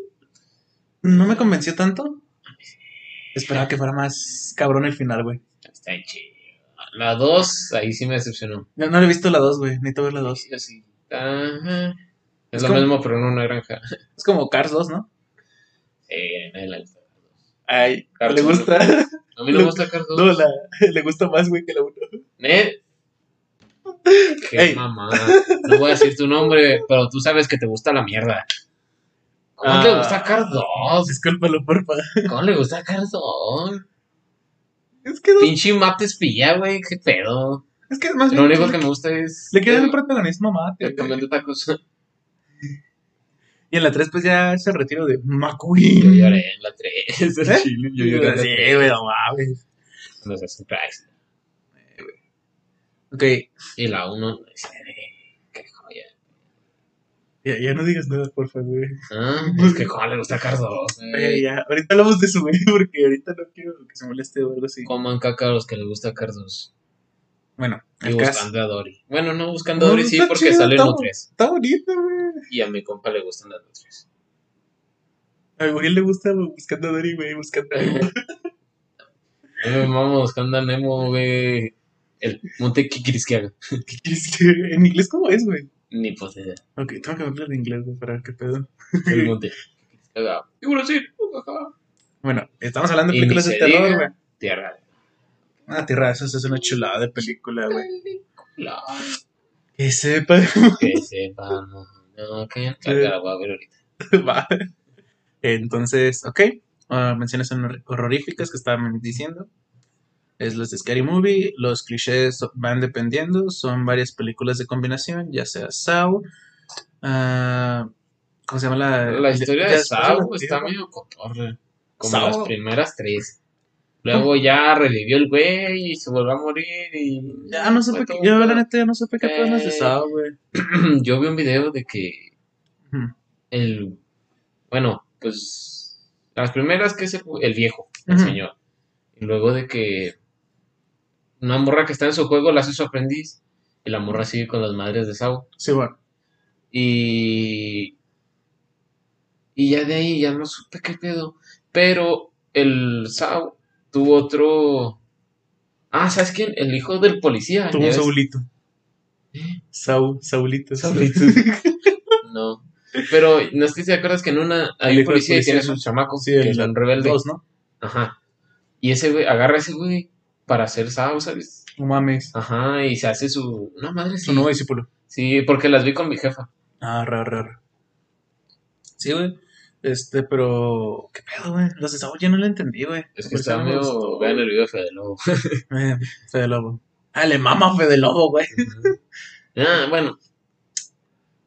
A: no me convenció tanto. Esperaba que fuera más cabrón el final, güey.
B: Está chido. La 2, ahí sí me decepcionó.
A: No, no le he visto la 2, güey. Necesito ver la 2.
B: Sí. Ajá. Es,
A: Es
B: lo
A: como-
B: mismo, pero en una granja.
A: Es como Cars 2, ¿no?
B: Eh, nadie la gusta.
A: Ay,
B: Cars
A: le
B: 2.
A: gusta.
B: A mí no me gusta 2.
A: No, la, [LAUGHS] le gusta más, güey, que la 1.
B: ¿Ned? [LAUGHS] Qué
A: Ey.
B: mamada. No voy a decir tu nombre, pero tú sabes que te gusta la mierda. ¿Cómo
A: Ah.
B: te gusta Cars 2?
A: Discúlpalo, porfa.
B: ¿Cómo le gusta Cars 2?
A: Es que no.
B: Pinche mate espilla, güey. ¿Qué pedo?
A: Es que más
B: Lo único que me gusta es.
A: Le quieren el protagonismo a Mate.
B: el de tacos.
A: Y en la 3, pues ya es el retiro de
B: Yo
A: McQueen.
B: lloré en la 3.
A: ¿Eh?
B: Chile, yo lloré en la
A: Sí,
B: 3.
A: güey, no mames.
B: Cuando se hace Christ.
A: Ok,
B: Y la 1, qué joya.
A: ya, ya no digas nada, por favor, güey.
B: Ah, es que cómo le gusta Cardos.
A: Oye, ya, ahorita hablamos de su güey, [LAUGHS] porque ahorita no quiero que se moleste o algo así.
B: Coman caca a los que les gusta Cardos.
A: Bueno,
B: Y buscando a Dory. Bueno, no buscando a Dory, sí, porque
A: chido,
B: sale en nutrias.
A: Está bonita, güey.
B: Y a mi compa le gustan las nutrias.
A: A mi güey le gusta buscando a Dory, güey, buscando a Nemo. [LAUGHS]
B: A mí me mama buscando a Nemo, güey. El monte Kikirisquiaga.
A: ¿Qué quieres que [LAUGHS] en inglés cómo es, güey?
B: Ni pues idea.
A: Ok, tengo que hablar en inglés, güey, para ver qué pedo.
B: El [LAUGHS] monte Kikirisquiaga. Y Brasil. ajá.
A: Bueno, estamos hablando de películas de terror, güey.
B: Tierra.
A: Ah, tierra, eso es una chulada de película, güey.
B: La-
A: Que sepa.
B: Que [LAUGHS] sepa, no. No, que la voy a ver ahorita.
A: Va. Entonces, ok. ah, menciones horroríficas que estaban diciendo. Es los de Scary Movie. Los clichés van dependiendo. Son varias películas de combinación, ya sea Saw. ah, ¿Cómo se llama la.?
B: La historia de
A: después
B: Saw
A: la-
B: está medio cotorre. Como las primeras tres. Luego ya revivió el güey y se volvió a morir y...
A: Ya no supe.
B: fue un
A: Yo, la neta, ya no supe qué de
B: Eh.
A: Saw, güey. [CLEARS THROAT]
B: Yo vi un video de que el... Bueno, pues... Las primeras que es el, el viejo, el señor. Y luego de que una morra que está en su juego la hace su aprendiz. Y la morra sigue con las madres de Saw.
A: Sí, bueno.
B: Y. Y ya de ahí ya no supe qué pedo. Pero el Sao tuvo otro. Ah, ¿sabes quién? El hijo del policía.
A: Tuvo
B: ¿ya
A: un? Saulito. Saul, Saulito.
B: Saulito. [LAUGHS] No. Pero no si te acuerdas que en una hay un policía y tiene sus chamacos
A: Sí,
B: que
A: el
B: son rebeldes.
A: Dos, ¿no?
B: Ajá. Y ese güey agarra a ese güey para hacer Sao, ¿sabes?
A: No mames.
B: Ajá, y se hace su. No, madre, sí.
A: Su nuevo discípulo.
B: Sí, porque las vi con mi jefa.
A: Ah, raro, raro. Sí, güey. Este, pero. ¿Qué pedo, güey? Los de Saúl ya no lo entendí, güey.
B: Es que está medio. Vean el video de Fede Lobo. [LAUGHS]
A: Eh, Fede Lobo. Ah, le mama Fede Lobo, güey.
B: ah, bueno.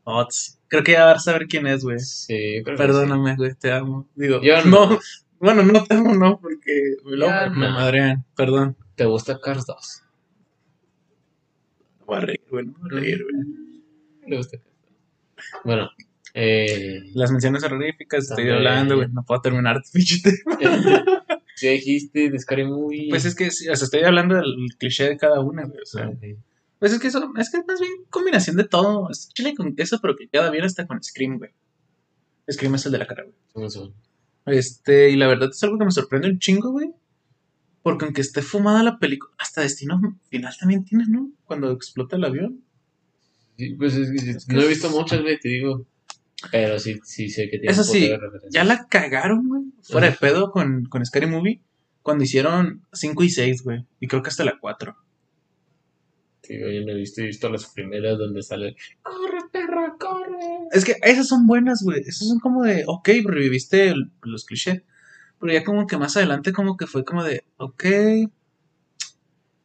A: Ots. Creo que ya vas a saber quién es, güey.
B: Sí, creo
A: Perdóname, güey, te amo. Digo,
B: Yo [LAUGHS]
A: no.
B: no.
A: Bueno, no te amo, no, porque me, lo, me madrean. Perdón.
B: sí. ¿Te gusta Cars 2?
A: Voy a reír, güey. voy a reír, güey.
B: ¿Le gusta Cars 2? Bueno, eh,
A: Las menciones horroríficas, estoy hablando, güey. No puedo terminar tu pinche. [LAUGHS]
B: ¿qué dijiste de Scary Movie?
A: Pues es que, o sea, estoy hablando del cliché de cada una, güey. O sea. Pues es que eso, es que es más bien combinación de todo. Es chile con queso, pero que queda bien hasta con Scream, güey. Scream es el de la cara, güey. Este, y la verdad es algo que me sorprende un chingo, güey. Porque aunque esté fumada la película, hasta destino final también tiene, ¿no? Cuando explota el avión.
B: Sí, pues es que
A: Es que
B: no he visto muchas, güey, te digo. Pero sí, sí sé que tiene
A: Eso sí,
B: de.
A: Ya la cagaron, güey. Fuera de pedo con, con Scary Movie. Cuando hicieron 5 y 6, güey. Y creo que hasta la 4.
B: Sí, güey, yo no he visto, he visto las primeras donde sale. ¡Corre, perra, corre!
A: Es que esas son buenas, güey. Esas son como de, ok, reviviste el- los clichés. Pero ya como que más adelante como que fue como de, ok.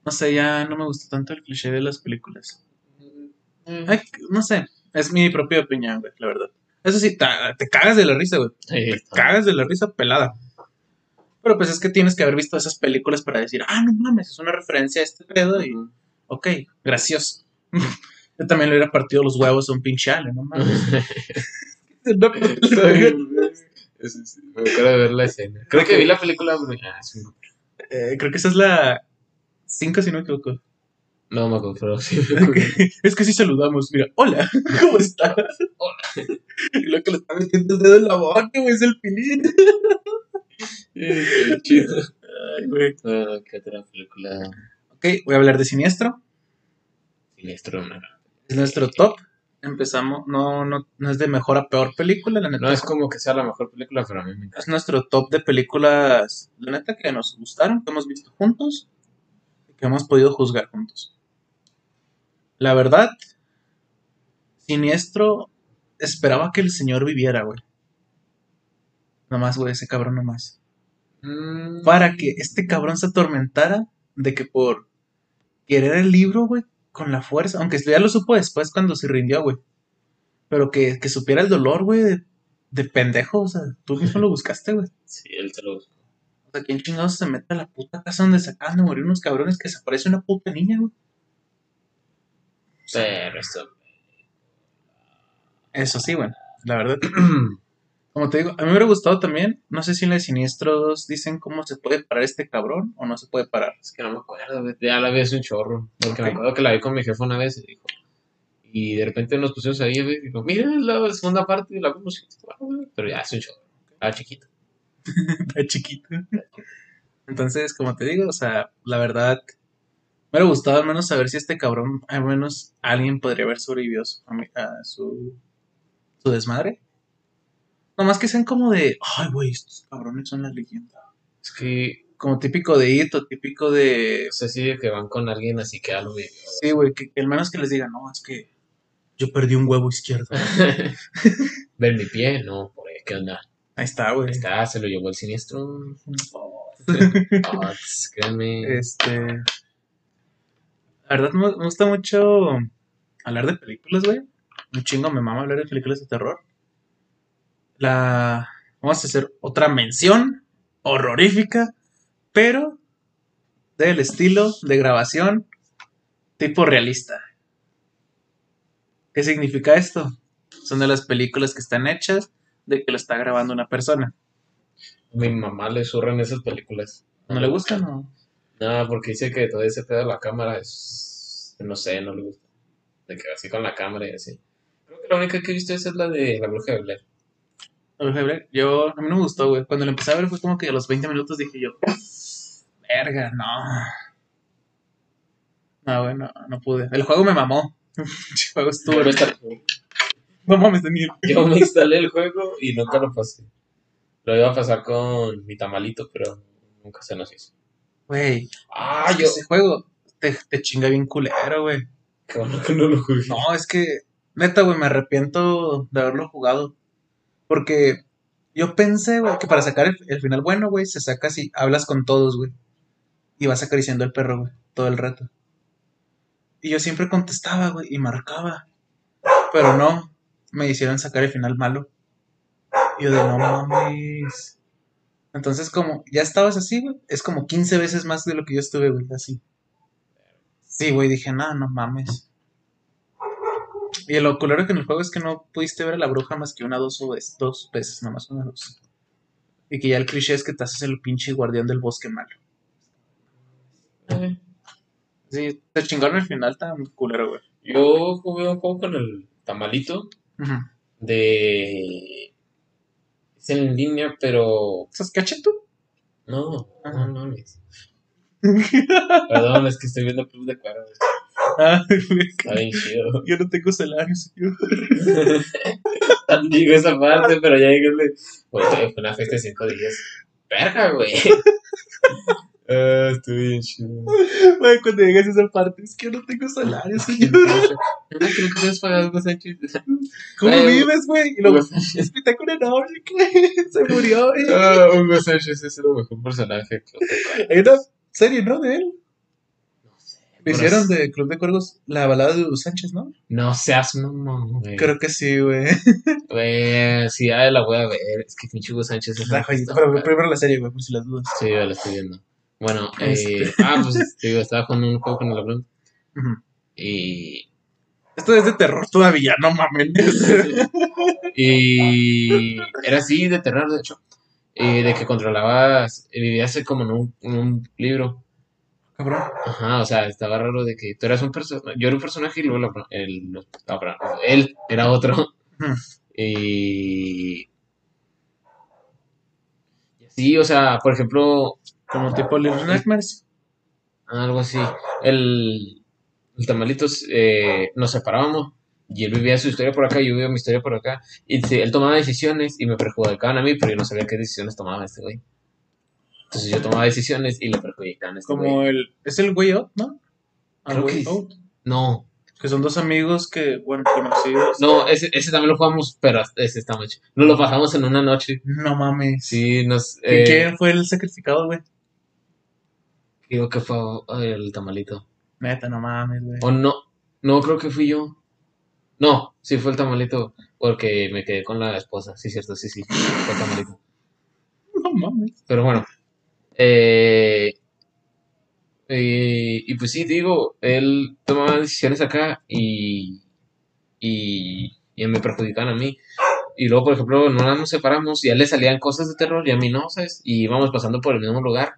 A: No sé, ya no me gustó tanto el cliché de las películas.
B: Eh,
A: Ay, no sé, es mi propia opinión, güey, la verdad. Eso sí, te cagas de la risa, güey. Te
B: está.
A: cagas de la risa pelada. Pero pues es que tienes que haber visto esas películas para decir, ah, no mames, es una referencia a este pedo y, ok, gracioso. [LAUGHS] Yo también le hubiera partido los huevos a un pinche ale, no mames. [LAUGHS] No,
B: Me acuerdo de ver la escena. Creo que vi la película. Ah, sí,
A: Eh, creo que esa es la 5, si no me equivoco.
B: No me acuerdo, sí. [LAUGHS] acuerdo.
A: es que sí saludamos. Mira, hola, [LAUGHS] ¿cómo estás?
B: Hola. [LAUGHS]
A: Y lo que le está metiendo el dedo en la boca, güey, es el pilín.
B: Eh, qué chido.
A: Ay, güey.
B: Ah, ¿Qué otra película?
A: Ok, voy a hablar de Siniestro.
B: Siniestro, no.
A: Es nuestro top. Empezamos, no, no, no es de mejor a peor película, la neta.
B: No es como que sea la mejor película, pero a mí me encanta.
A: Es nuestro top de películas, la neta, que nos gustaron, que hemos visto juntos y que hemos podido juzgar juntos. La verdad, Siniestro esperaba que el señor viviera, güey. Nomás, güey, ese cabrón nomás.
B: Mm,
A: Para que este cabrón se atormentara de que por querer el libro, güey, con la fuerza. Aunque ya lo supo después cuando se rindió, güey. Pero que, que supiera el dolor, güey, de, de pendejo. O sea, tú mismo lo buscaste, güey.
B: Sí, él te lo buscó.
A: O sea, ¿quién chingados se mete a la puta casa donde se acaban de morir unos cabrones que se aparece una puta niña, güey?
B: Pero esto.
A: Eso sí, bueno, la verdad. [CLEARS THROAT] Como te digo, a mí me hubiera gustado también, no sé si en la de Siniestros dicen cómo se puede parar este cabrón o no se puede parar.
B: Es que no me acuerdo. Ya la vi hace un chorro. Porque me
A: Ok.
B: acuerdo que la vi con mi jefe una vez y dijo. Y de repente nos pusimos ahí. Y dijo, mira la segunda parte y la bueno, güey, Pero ya hace un chorro. Estaba chiquito. [LAUGHS]
A: Está chiquito. Entonces, como te digo, o sea, la verdad, me hubiera gustado al menos saber si este cabrón, al menos alguien podría haber sobrevivido a su, a su, su desmadre. Nomás que sean como de, ay, güey, estos cabrones son la leyenda.
B: Es que.
A: Como típico de It o típico de...
B: Sé si de que van con alguien así que algo vivió.
A: Sí, güey, que, que al menos que les diga, no, es que yo perdí un huevo izquierdo. [LAUGHS]
B: Ver mi pie, no, por ahí, ¿qué onda?
A: Ahí está, güey.
B: Ahí está, se lo llevó el siniestro. [LAUGHS] Ah, tss, créanme.
A: Este. La verdad, me gusta mucho hablar de películas, güey. Un chingo me mama hablar de películas de terror. La. Vamos a hacer otra mención horrorífica, pero del estilo de grabación tipo realista. ¿Qué significa esto? Son de las películas que están hechas de que lo está grabando una persona.
B: Mi mamá le zurran esas películas.
A: ¿No le gustan o.?
B: No, porque dice que todo ese pedo de la cámara es. No sé, no le gusta. De que así con la cámara y así. Creo que la única que he visto esa es la de La Bruja de Blair.
A: El Febre, Yo, a mí no me gustó, güey. Cuando lo empecé a ver fue como que a los 20 minutos dije yo, verga, no. No, güey, no, no pude. El juego me mamó. [LAUGHS] El juego estuvo.
B: Instal-
A: No mames, Daniel.
B: yo me [LAUGHS] instalé el juego y nunca lo pasé. Lo iba a pasar con mi tamalito, pero nunca se nos hizo.
A: Güey,
B: Ah, yo.
A: ese juego te, te chinga bien culero, güey.
B: Que no lo jugué.
A: No, es que, neta, güey, me arrepiento de haberlo jugado. Porque yo pensé, güey, que para sacar el, el final bueno, güey, se saca así, hablas con todos, güey. Y vas acariciando al perro, güey, todo el rato. Y yo siempre contestaba, güey, y marcaba. Pero no, me hicieron sacar el final malo. Y yo de no mames. Entonces, como ya estabas así, güey, es como 15 veces más de lo que yo estuve, güey, así. Sí, güey, dije, no, no mames. Y lo culero que en el juego es que no pudiste ver a la bruja más que una dos o vez- dos veces, nomás una dos. Y que ya el cliché es que te haces el pinche guardián del bosque malo. Sí, te chingaron el final tan culero, güey.
B: Yo jugué un juego con el tamalito
A: Ujú.
B: de. En línea, pero.
A: ¿Estás cachito?
B: No,
A: Ah.
B: no, no mames. [LAUGHS] Perdón, es que estoy viendo Club de Cuervos.
A: Ay, güey,
B: Está bien chido.
A: Yo no tengo salario, señor. [LAUGHS]
B: Digo esa parte, pero ya llegué. Güey, fue una fiesta de cinco días. Verga, güey. Ah, estuvo bien chido.
A: Güey, cuando llegas a esa parte, es que yo no tengo salario, señor.
B: No creo que hayas pagado Hugo Sánchez.
A: ¿Cómo
B: Ay,
A: vives, güey? Y luego, novio, ¿qué? [LAUGHS] Se murió, güey.
B: Ah, Hugo Sánchez es el mejor personaje.
A: Hay una serie, ¿no? De él.
B: No sé.
A: Lo hicieron de Club de Cuervos, la balada de Hugo Sánchez, ¿no?
B: No seas mamón, güey.
A: Creo que sí, güey.
B: Güey, sí, ya la voy a ver. Es que pinche Hugo Sánchez es
A: La joyita. Pero primero la serie, güey, por si las dudas.
B: Sí, ya la estoy viendo. Bueno, eh,
A: Este.
B: ah, pues [LAUGHS] te digo, estaba jugando un juego con el avión
A: Ujú.
B: y,
A: Esto es de terror todavía, no mames. [LAUGHS]
B: y era así de terror, de hecho, eh, de que controlabas, eh, vivías como en un, en un libro.
A: Cabrón.
B: Ajá, o sea, estaba raro de que tú eras un personaje, yo era un personaje y luego la- el, no, perdón, él era otro. [LAUGHS] Y... y así, o sea, por ejemplo,
A: Como tipo Little Nightmares.
B: Algo así. El, el Tamalitos eh, nos separábamos y él vivía su historia por acá y yo vivía mi historia por acá. Y sí, él tomaba decisiones y me perjudicaban a mí, pero yo no sabía qué decisiones tomaba este güey. Entonces yo tomaba decisiones y le perjudicaban a este güey.
A: Como el. Es el Way Out, ¿no? Ah,
B: Creo que-
A: Out.
B: No,
A: Que son dos amigos que, bueno, conocidos.
B: no, ese, ese también lo jugamos, pero ese está mucho. Nos lo pasamos en una noche.
A: No mames.
B: Sí, nos...
A: ¿Qui-
B: eh,
A: ¿Quién fue el sacrificado, güey?
B: Digo que fue ay, el tamalito.
A: Neta, no mames, güey.
B: O no, no creo que fui yo. No, sí fue el tamalito, porque me quedé con la esposa. Sí, cierto, sí, sí, fue el tamalito. [LAUGHS]
A: No mames.
B: Pero bueno, eh, eh, y pues sí, digo, él tomaba decisiones acá y, y, y me perjudicaban a mí. Y luego, por ejemplo, no nos separamos y a él le salían cosas de terror y a mí no, ¿sabes? Y íbamos pasando por el mismo lugar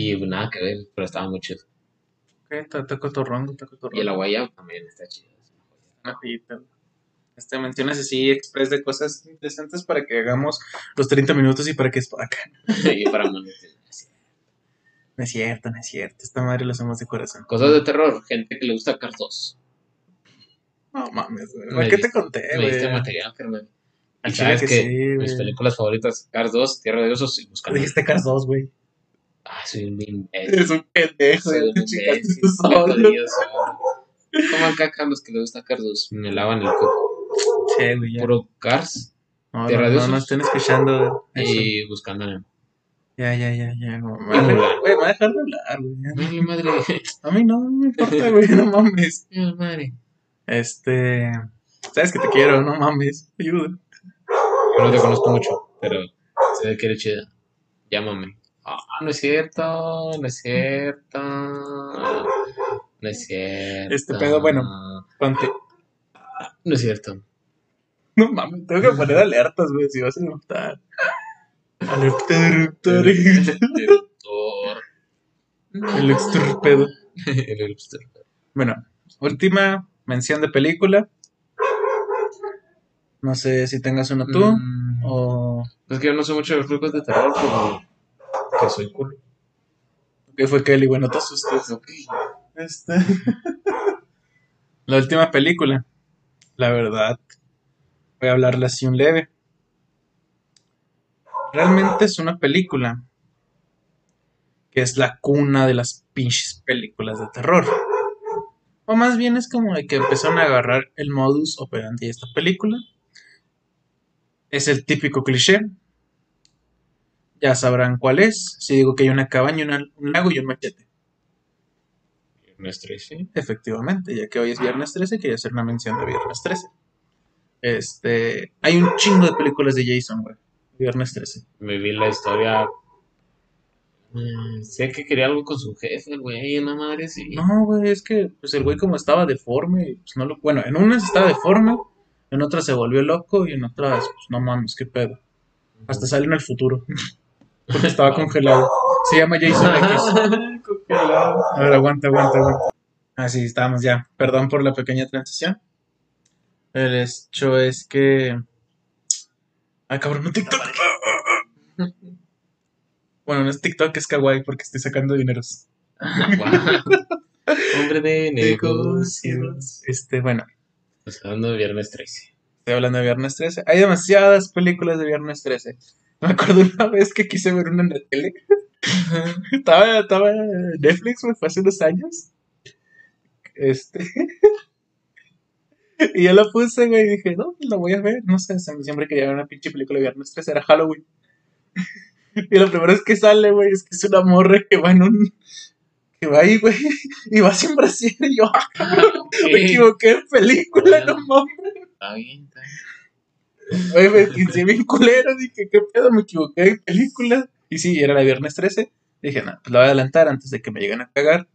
B: y nada que ver, pero estaba muy chido.
A: Ok, está, está cotorrando, está
B: Y el aguayabo también está chido.
A: Una joyita, güey. Este, mencionas así express de cosas interesantes para que hagamos los 30 minutos y para que es para acá.
B: y para monetizar. [LAUGHS]
A: No es cierto, no es cierto. Esta madre lo hacemos de corazón.
B: Cosas de terror, gente que le gusta Cars 2.
A: No mames, güey.
B: Me
A: ¿Para qué te conté,
B: Me diste
A: güey?
B: material.
A: Al
B: Y sabes
A: que
B: que
A: sí,
B: mis
A: güey.
B: películas favoritas, Cars 2, Tierra de Osos y Buscando.
A: Dijiste Cars 2, güey.
B: Ah, soy un imbécil.
A: Eres un pendejo,
B: Soy
A: güey.
B: un imbécil. Coman caca los que les gusta Cars 2. Me lavan el coco.
A: Sí, güey.
B: Puro Cars
A: No, no, no, no estén escuchando eso.
B: y Buscando Nemo.
A: Ya, ya, ya, ya. güey. Me va a dejar-
B: Mulan.
A: güey, me va a dejar de hablar, güey. ya.
B: Ay, madre.
A: A mí no, no me importa, güey. No mames. [LAUGHS]
B: Ay, madre.
A: Este. Sabes que te quiero, no mames. Ayuda.
B: Yo no te conozco mucho, pero se ve que eres chida. Llámame. No es cierto, no es cierto. No es cierto.
A: Este pedo, bueno. Ponte.
B: No es cierto.
A: No mames, tengo que poner alertas, güey, si vas a notar. Alerta eruptor.
B: El eruptor.
A: El
B: eruptor. [LAUGHS]
A: Bueno, última mención de película. No sé si tengas una tú
B: Mm,
A: o
B: Es que yo no sé mucho de los películas de terror, pero que soy culo.
A: qué fue Kelly. Bueno, te asustes.
B: Ok.
A: Este. [LAUGHS] La última película. La verdad. Voy a hablarle así un leve. Realmente es una película que es la cuna de las pinches películas de terror. O más bien es como de que empezaron a agarrar el modus operandi de esta película. Es el típico cliché. Ya sabrán cuál es. Si digo que hay una cabaña, una- un lago y un machete.
B: Viernes 13.
A: Efectivamente, ya que hoy es viernes 13, quería hacer una mención de viernes 13. Este, hay un chingo de películas de Jason, güey. Viernes 13.
B: Me vi la historia. Mm, sé que quería algo con su jefe, güey, una madre sí.
A: No, güey, es que pues el güey como estaba deforme, pues no lo, bueno, en unas estaba deforme, en otras se volvió loco y en otras, pues no mames, qué pedo. Hasta sale en el futuro. [LAUGHS] Porque estaba congelado. Se llama Jason X. [LAUGHS]
B: Congelado.
A: A ver, aguanta, aguanta, aguanta. Así estamos ya. Perdón por la pequeña transición. El hecho es que. Ay, cabrón, no TikTok. [LAUGHS] Bueno, no es TikTok, es kawaii porque estoy sacando dineros.
B: Hombre de [LAUGHS] negocios.
A: Este, bueno,
B: Estamos hablando de viernes 13.
A: estoy hablando de Viernes 13. Hay demasiadas películas de Viernes 13. [LAUGHS] Me acuerdo una vez que quise ver una en la tele. estaba, estaba Netflix, me fue hace unos años. Este. [LAUGHS] y yo la puse, güey, y dije, no, la voy a ver. No sé, siempre quería ver una pinche película de Viernes 13, era Halloween. [LAUGHS] y lo primero es que sale, güey, es que es una morra que va en un. que va ahí, güey, y va sin brasier. Y yo, ah, me equivoqué película, no mames.
B: Está bien, está bien.
A: Oye, me quedé bien culero, dije, ¿qué pedo? Me equivoqué de película. Y sí, era la viernes 13. Dije, no, pues la voy a adelantar antes de que me lleguen a cagar.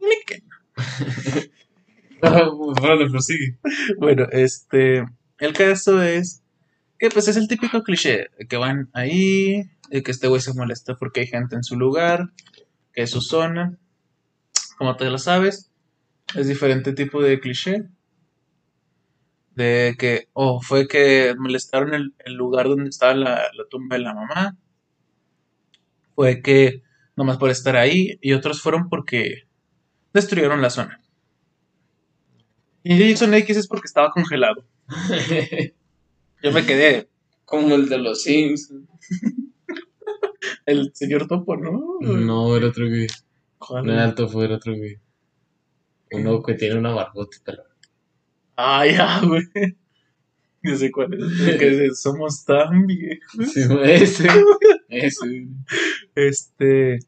A: Ni que no. [LAUGHS]
B: Ah, Bueno, prosigue.
A: Bueno, este. El caso es que, pues, es el típico cliché: que van ahí, que este güey se molesta porque hay gente en su lugar, que es su zona. Como te lo sabes, es diferente tipo de cliché. De que, oh, fue que molestaron el, el lugar donde estaba la, la tumba de la mamá. Fue que, nomás por estar ahí, y otros fueron porque destruyeron la zona. Y Jason X es porque estaba congelado. [LAUGHS] Yo me quedé,
B: Como el de los Sims. [LAUGHS]
A: el señor Topo, ¿no?
B: No, era otro güey. No era alto, fue era otro güey. Uno que tiene una barbota. pero-
A: Ah, ya, [LAUGHS] güey. No sé cuál es. que somos tan viejos.
B: Sí, ese. Ese.
A: Este.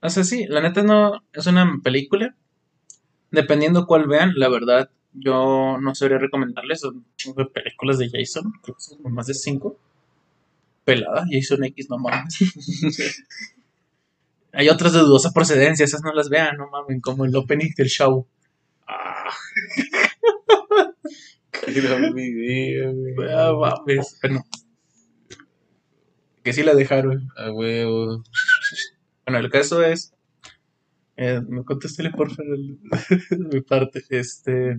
A: O sea, sí, la neta no es una película. Dependiendo cuál vean, la verdad, yo no sabría recomendarles. Son películas de Jason, creo que son más de cinco. Pelada, Jason X, no mames. [LAUGHS] Hay otras de dudosa procedencia, esas no las vean, no mames, como el opening del show.
B: Ah. Güey.
A: Ah, mames, bueno. Que sí la dejaron.
B: A huevo.
A: Bueno, el caso es. Eh, me contéstele por favor [LAUGHS] mi parte. Este.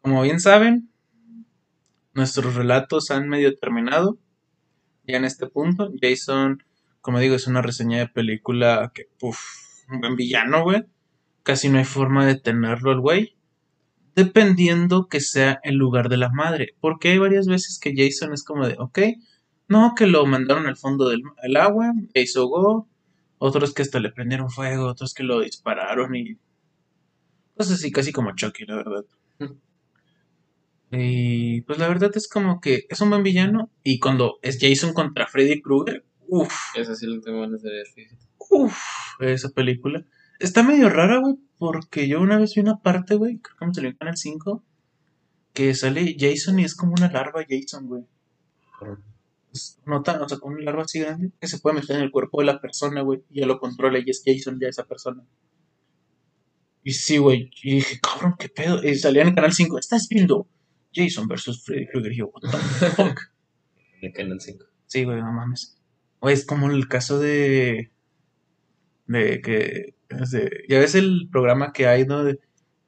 A: Como bien saben, nuestros relatos han medio terminado. Ya en este punto, Jason, como digo, es una reseña de película que, puff, un buen villano, güey. Casi no hay forma de tenerlo al güey. Dependiendo que sea el lugar de la madre. Porque hay varias veces que Jason es como de, ok, no, que lo mandaron al fondo del el agua, e hizo go. Otros que hasta le prendieron fuego, otros que lo dispararon y. Cosas así, casi como Chucky, la verdad. [LAUGHS] Y pues la verdad es como que es un buen villano. Y cuando es Jason contra Freddy Krueger, uff,
B: Esa sí la tengo ganas de ver, fíjate.
A: uff, esa película. Está medio rara, güey, porque yo una vez vi una parte, güey, creo que me salió en Canal 5, que sale Jason y es como una larva Jason, güey. Es- No tan, o sea, con una larva así grande que se puede meter en el cuerpo de la persona, güey, y ya lo controla y es Jason ya esa persona. Y sí, güey, y dije, cabrón, qué pedo. Y salía en el Canal 5, estás viendo Jason versus Freddy Krueger. Y yo, what the [LAUGHS] fuck.
B: En el Canal 5.
A: Sí, güey, no mames. Güey, es como el caso de. De que. Ya ves el programa que hay, ¿no? De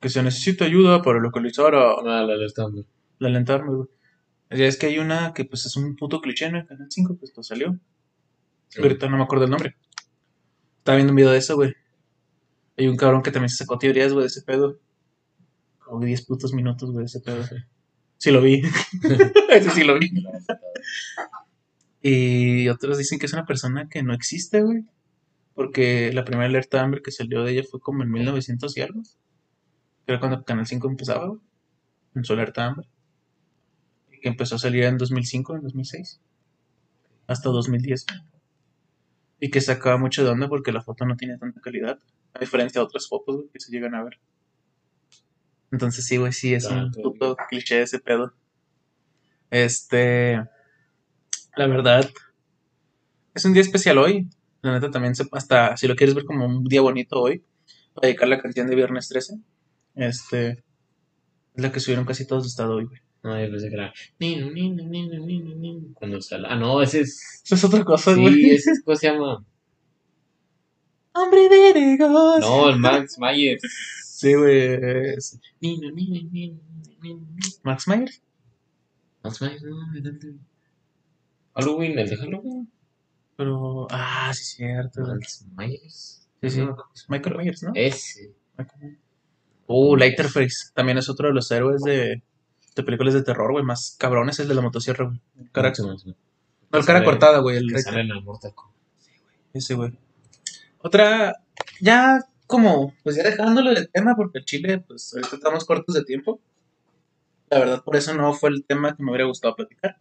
A: que se necesita ayuda para localizar a
B: Ah, la alerta, hombre.
A: la alentarme, güey. Ya es que hay una que, pues, es un puto cliché en el canal 5, pues, lo salió. Ahorita no me acuerdo el nombre. Estaba viendo un video de eso, güey. Hay un cabrón que también se sacó teorías, güey, de ese pedo. Como 10 putos minutos, güey, de ese pedo. Sí lo vi. [LAUGHS] [LAUGHS] Ese sí lo vi. Y otros dicen que es una persona que no existe, güey. Porque la primera alerta Amber que salió de ella fue como en 1900 y algo. Era cuando Canal 5 empezaba, güey. En su alerta Amber. Y que empezó a salir en 2005, en 2006. Hasta 2010. Y que sacaba mucho de onda porque la foto no tiene tanta calidad. A diferencia de otras fotos, güey, que se llegan a ver. Entonces sí, güey, sí, es un puto cliché ese pedo. Este... La verdad, es un día especial hoy. La neta también, se- hasta si lo quieres ver como un día bonito hoy, voy a dedicar la canción de Viernes 13. Este, es la que subieron casi todos de estado hoy, güey.
B: No, yo pensé que era. Nino, nino, nino, nino, nino. Cuando sale. Ah, no, ese es.
A: Eso es otra cosa,
B: Sí,
A: güey.
B: ese es. ¿Cómo se llama?
A: Hombre de negocios.
B: No, el Max Myers.
A: Sí, güey. es
B: Nino, nino, nino, nino.
A: Max Myers.
B: Max Myers, no, el de- Halloween, el de Halloween.
A: Pero, ah, sí, cierto. güey.
B: Max Myers.
A: Sí, sí.
B: No,
A: Michael Myers, ¿no?
B: Ese.
A: Michael Myers. Uh, Leatherface. También es otro de los héroes de, de películas de terror, güey. Más cabrones, el de la motosierra, güey. Cara-
B: ¿no?
A: no, el cara cortada, güey. El
B: Que sale en el Mortal Kombat.
A: Ese, güey. Otra, ya como, pues ya dejándolo del tema, porque el Chile, pues ahorita estamos cortos de tiempo. La verdad, por eso no fue el tema que me hubiera gustado platicar.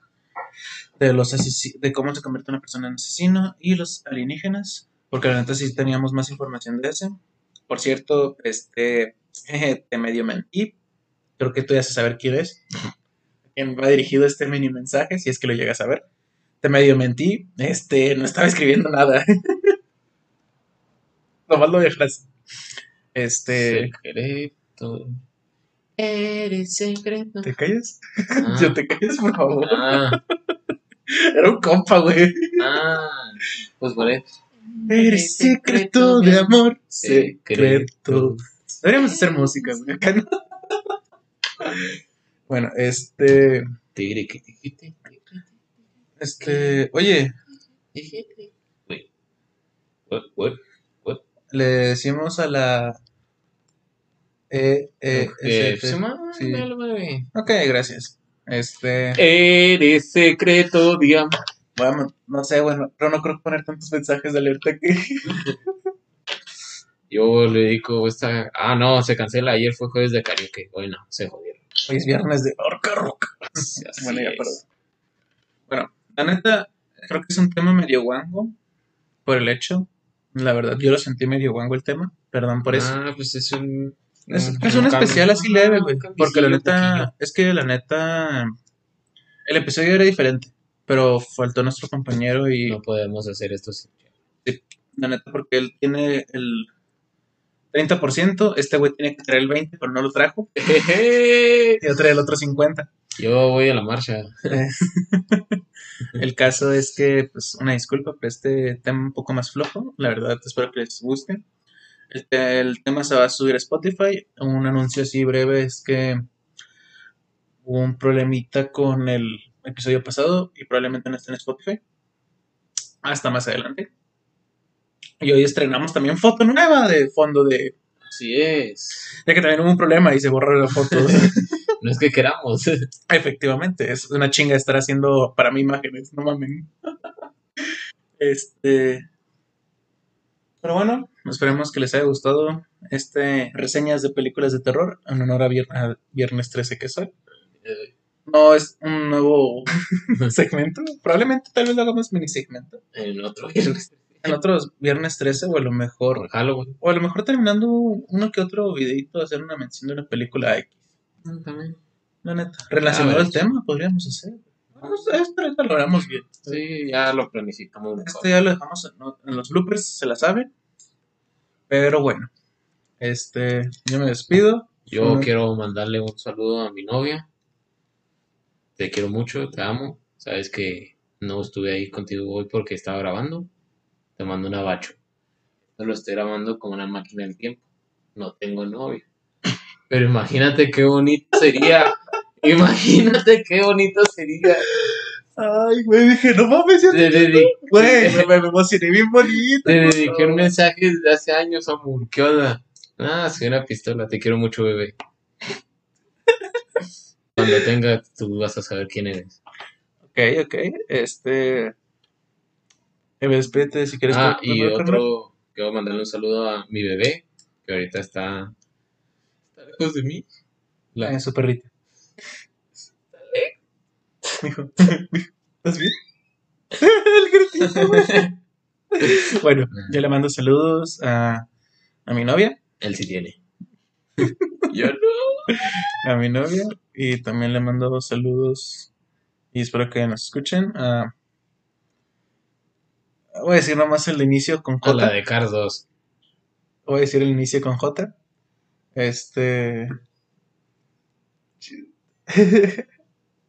A: De los de cómo se convierte una persona en asesino y los alienígenas. Porque la neta sí teníamos más información de ese. Por cierto, este, jeje, te medio mentí. Creo que tú ya sabes saber quién es. [LAUGHS] Quién va dirigido este mini mensaje, si es que lo llegas a ver. Te medio mentí. Este, no estaba escribiendo nada. Nomás [LAUGHS] lo dejas. Este.
B: Secreto. Eres secreto.
A: ¿Te callas?
B: Ah, [LAUGHS]
A: Yo te callas, por favor.
B: ah,
A: Era un compa, güey.
B: ah. Pues por eso.
A: Eres secreto de amor. Secreto. Deberíamos hacer música, güey. Acá no. Bueno, este.
B: Tigre, que dijiste.
A: Este. Oye, le decimos a la. Eh, eh,
B: Eh,
A: sí. Ok, gracias. Este.
B: Eres secreto de amor.
A: Bueno, no sé, bueno, pero no creo poner tantos mensajes de alerta que. [LAUGHS]
B: Yo le dedico esta. Ah, no, se cancela. Ayer fue jueves de karaoke. Bueno, se jodieron.
A: Hoy es viernes de Orca Rock. [LAUGHS] Bueno, ya, perdón. Bueno, la neta, creo que es un tema medio guango por el hecho La verdad, yo lo sentí medio guango el tema. Perdón por eso.
B: Ah, pues es un.
A: Es, es un especial así leve, güey. Porque la neta,
B: poquillo.
A: es que la neta, el episodio era diferente. Pero faltó nuestro compañero y
B: No podemos hacer esto sin.
A: la neta, porque él tiene el 30%, este güey tiene que traer el 20%, pero no lo trajo. [LAUGHS] Y yo traía el otro 50%.
B: Yo voy a la marcha. [LAUGHS]
A: El caso es que, pues, una disculpa por este tema un poco más flojo. La verdad, espero que les guste. El, el tema se va a subir a Spotify. Un anuncio así breve es que hubo un problemita con el episodio pasado y probablemente no esté en Spotify. Hasta más adelante. Y hoy estrenamos también foto nueva de fondo de...
B: Así es.
A: Ya que también hubo un problema y se borró la foto. [LAUGHS]
B: No es que queramos. [LAUGHS]
A: Efectivamente, es una chinga estar haciendo para mí imágenes, no mames. [LAUGHS] Este. Pero bueno, esperemos que les haya gustado este reseñas de películas de terror en honor a, vier- a Viernes 13 que soy. No es un nuevo [LAUGHS] segmento, probablemente tal vez lo hagamos mini segmento.
B: En otro viernes.
A: En otros Viernes 13 o a lo mejor,
B: Halloween.
A: o a lo mejor terminando uno que otro videito hacer una mención de una película X.
B: También.
A: La neta, relacionado
B: A
A: al tema podríamos hacer. Esto ahorita lo haremos bien.
B: Sí, ya lo planificamos mejor.
A: Este ya lo dejamos en, en los bloopers, se la saben. Pero bueno, este, yo me despido.
B: Yo quiero mandarle un saludo a mi novia. Te quiero mucho, te amo. Sabes que no estuve ahí contigo hoy porque estaba grabando. Te mando un abacho. Esto lo estoy grabando como una máquina del tiempo. No tengo novia. Pero imagínate qué bonito sería. [LAUGHS] Imagínate qué bonito sería.
A: Ay, güey, dije, no mames, ya
B: Te, dedi-
A: Güey, me, emocioné bien bonito.
B: te dediqué un mensaje desde hace años, amor. ¿Qué onda? Ah, soy una pistola. Te quiero mucho, bebé. [LAUGHS] Cuando tenga, tú vas a saber quién eres.
A: Ok, ok, este... Despídete si quieres.
B: Ah, y otro, quiero mandarle un saludo a mi bebé, que ahorita está, está lejos de mí. La-
A: Eh, su perrita. Mijo, [LAUGHS] ¿estás bien? [LAUGHS] El güey. [LAUGHS] Bueno, yo le mando saludos a, a mi novia,
B: Él sí tiene. Yo no.
A: a mi novia, y también le mando saludos y espero que nos escuchen. a- voy a decir nomás el inicio con
B: A
A: J.
B: la de Cars 2.
A: Voy a decir el inicio con J. Este.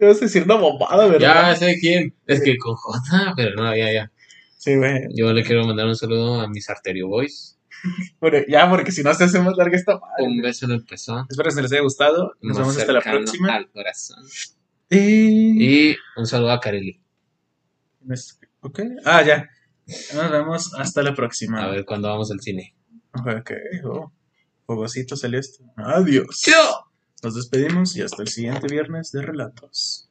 A: Vas a decir una bombada, ¿verdad?
B: Ya sé quién. Es que con J, [LAUGHS] pero no, ya, ya.
A: Sí, güey.
B: Yo le quiero mandar un saludo a mis Arterio Boys.
A: Bueno, ya, porque si no se hace más larga esta madre.
B: Un beso en el pezón.
A: Espero que se les haya gustado. Nos vemos hasta la próxima.
B: Al corazón.
A: Y...
B: Y un saludo a Kareli.
A: Ok. Ah, ya. Nos vemos hasta la próxima.
B: A ver cuándo vamos al cine.
A: Ok. Oh, Fogosito salió esto. Adiós. Nos despedimos y hasta el siguiente viernes de relatos.